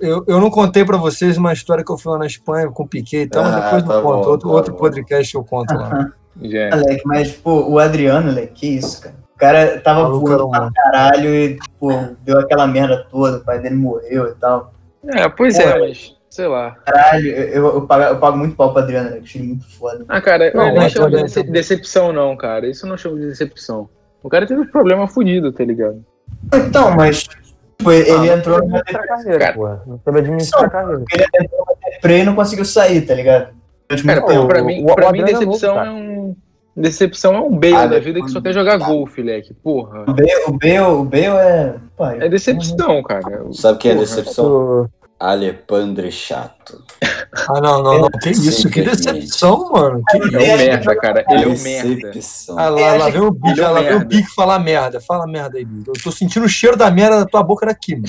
eu, eu não contei pra vocês uma história que eu fui lá na Espanha com o Piquet e tal, mas Ah, depois tá eu conto. bom, outro, tá outro bom. podcast eu conto lá. Já. Leque, mas, pô, o Adriano, Leque, que isso, cara. O cara tava Maluco voando pra caralho e, pô, deu aquela merda toda, o pai dele morreu e tal. É, pois Pô, é, mas sei lá. Caralho, eu, eu, eu pago, eu pago muito pau pro Adriano, Leque, achei ele muito foda. Ah, cara, Não, eu mas chamo de dece- decepção, não, cara. Isso eu não chamo de decepção. O cara teve uns problemas fodidos, tá ligado? Então, mas, tipo, ele Ah, entrou não numa carreira, porra. Não soube administrar a carreira. ele entrou numa deprê e não conseguiu sair, tá ligado? Durante Cara, Pô, pra, tempo. mim, o- o pra mim Adriano é decepção novo, é um. Decepção é um Bale Ah, da vida que só quer jogar tá. gol, fileque. Porra. O Bale, o Bale, o Bale é. Pô, É decepção, cara. Sabe quem é Porra. decepção? Alepandre Chato. Ah, não, não, não. Que isso? Que decepção, mano. Que Ele é um merda, cara. Ele é um merda. Decepção. Ah, lá, lá vem o bico, é lá vem o bico falar merda. Fala merda aí, bico. Eu tô sentindo o cheiro da merda da tua boca daqui, mano.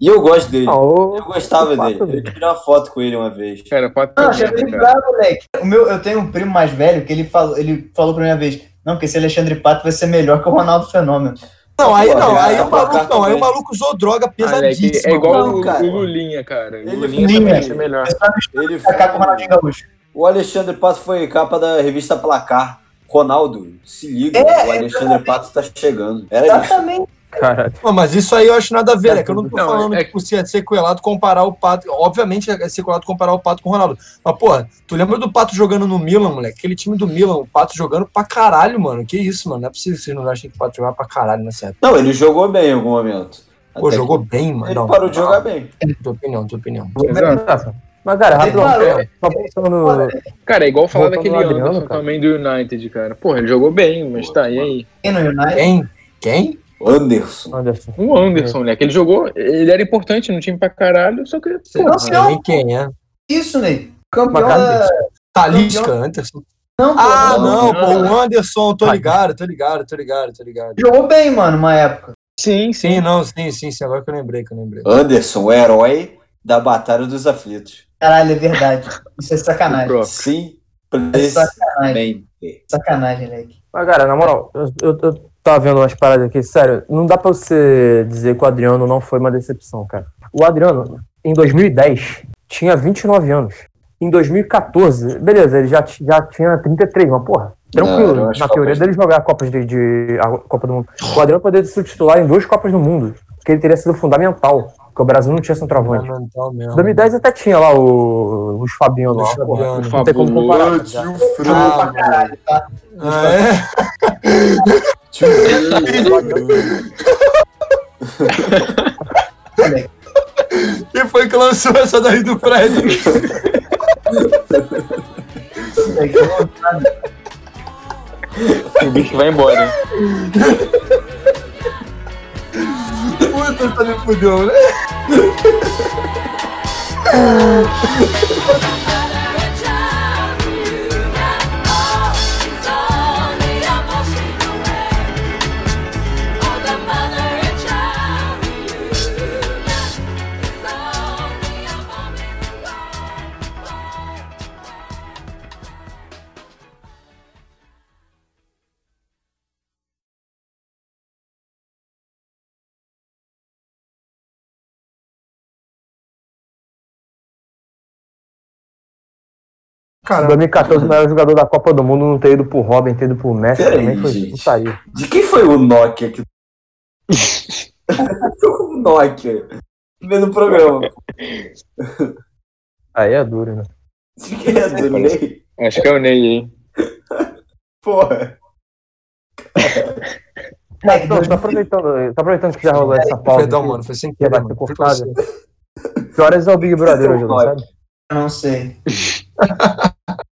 E eu gosto dele. O- Eu gostava dele. Eu tirei uma foto com ele uma vez. Cara, pode Não, ele cara. bravo, moleque. O meu, eu tenho um primo mais velho que ele falou, ele falou pra mim uma vez: Não, porque esse Alexandre Pato vai ser melhor que o Ronaldo Fenômeno. Não, aí não, aí o maluco não, aí o maluco usou droga Ah, moleque, pesadíssima. é igual Não, o, cara. o Lulinha, cara. O Ele Lulinha foi- também ser melhor. É Ele o foi... O Alexandre Pato foi capa da revista Placar. Ronaldo, se liga, É, o Alexandre Pato tá chegando. Era isso. Caralho. Não, mas isso aí eu acho nada a ver, é que eu não tô Não, falando é- que por ser sequelado comparar o Pato. Obviamente é sequelado comparar o Pato com o Ronaldo. Mas, porra, tu lembra do Pato jogando no Milan, moleque? Aquele time do Milan, o Pato jogando pra caralho, mano. Que isso, mano. Não é possível que vocês não achem que o Pato jogava pra caralho nessa época. Não, ele jogou bem em algum momento. Pô, Até jogou que bem, mano. Ele Não, parou de jogar bem. Tua opinião, tua opinião. Mas, cara, rapidão, só pensando. Cara, é igual falar daquele no Adriano, Anderson cara. também do United, cara. Porra, ele jogou bem, mas tá, e aí? Quem no United? Quem? Quem? Anderson. Anderson. O Anderson, né? Que ele jogou, ele era importante no time pra caralho, só que. Porra, não sei nem quem é. Isso, Ney. Campeão da. Talisca, Anderson. Não, pô, Ah, não, não, pô, o Anderson, tô ligado, tô ligado, tô ligado, tô ligado. Jogou bem, mano, uma época. Sim, sim. Sim, não, sim, sim, sim, agora que eu lembrei, que eu lembrei. Anderson, o herói da Batalha dos Aflitos. Caralho, é verdade. Isso é sacanagem. Pro. Simplesmente. Sacanagem, moleque. Mas, cara, na moral, eu, eu, eu tava vendo umas paradas aqui, sério, não dá pra você dizer que o Adriano não foi uma decepção, cara. O Adriano, em 2010, tinha 29 anos. Em 2014, beleza, ele já, já tinha 33, mas porra, tranquilo, Não, na teoria Copas- dele jogar a Copas de, de- a Copa do Mundo. O Adriano poderia ser titular em duas Copas do Mundo, que ele teria sido fundamental, porque o Brasil não tinha centroavante. Fundamental Em mesmo. 2010 até tinha lá o, os Fabinho lá, Luiz porra, não tem como comparar. Tio Jogou Fran. pra caralho, tá? Ah, é? Tio Fran. Quem foi que lançou essa daí do Fred? O bicho vai embora. Puta, tá me fudeu, Caramba. 2014, o melhor jogador da Copa do Mundo não ter ido pro Robin, ter ido pro Messi Peraí, também foi gente. putaria. De quem foi o Nokia que. o Nokia. Vendo o programa. Aí é duro, né? De quem é do Ney? Acho que é o Ney, hein? Porra. Não, tá aproveitando, tá aproveitando que já rolou essa pauta. Perdão, mano, foi sem que querer, vai ser cortada. Que horas é o Big Brother hoje, não sabe? eu não sei.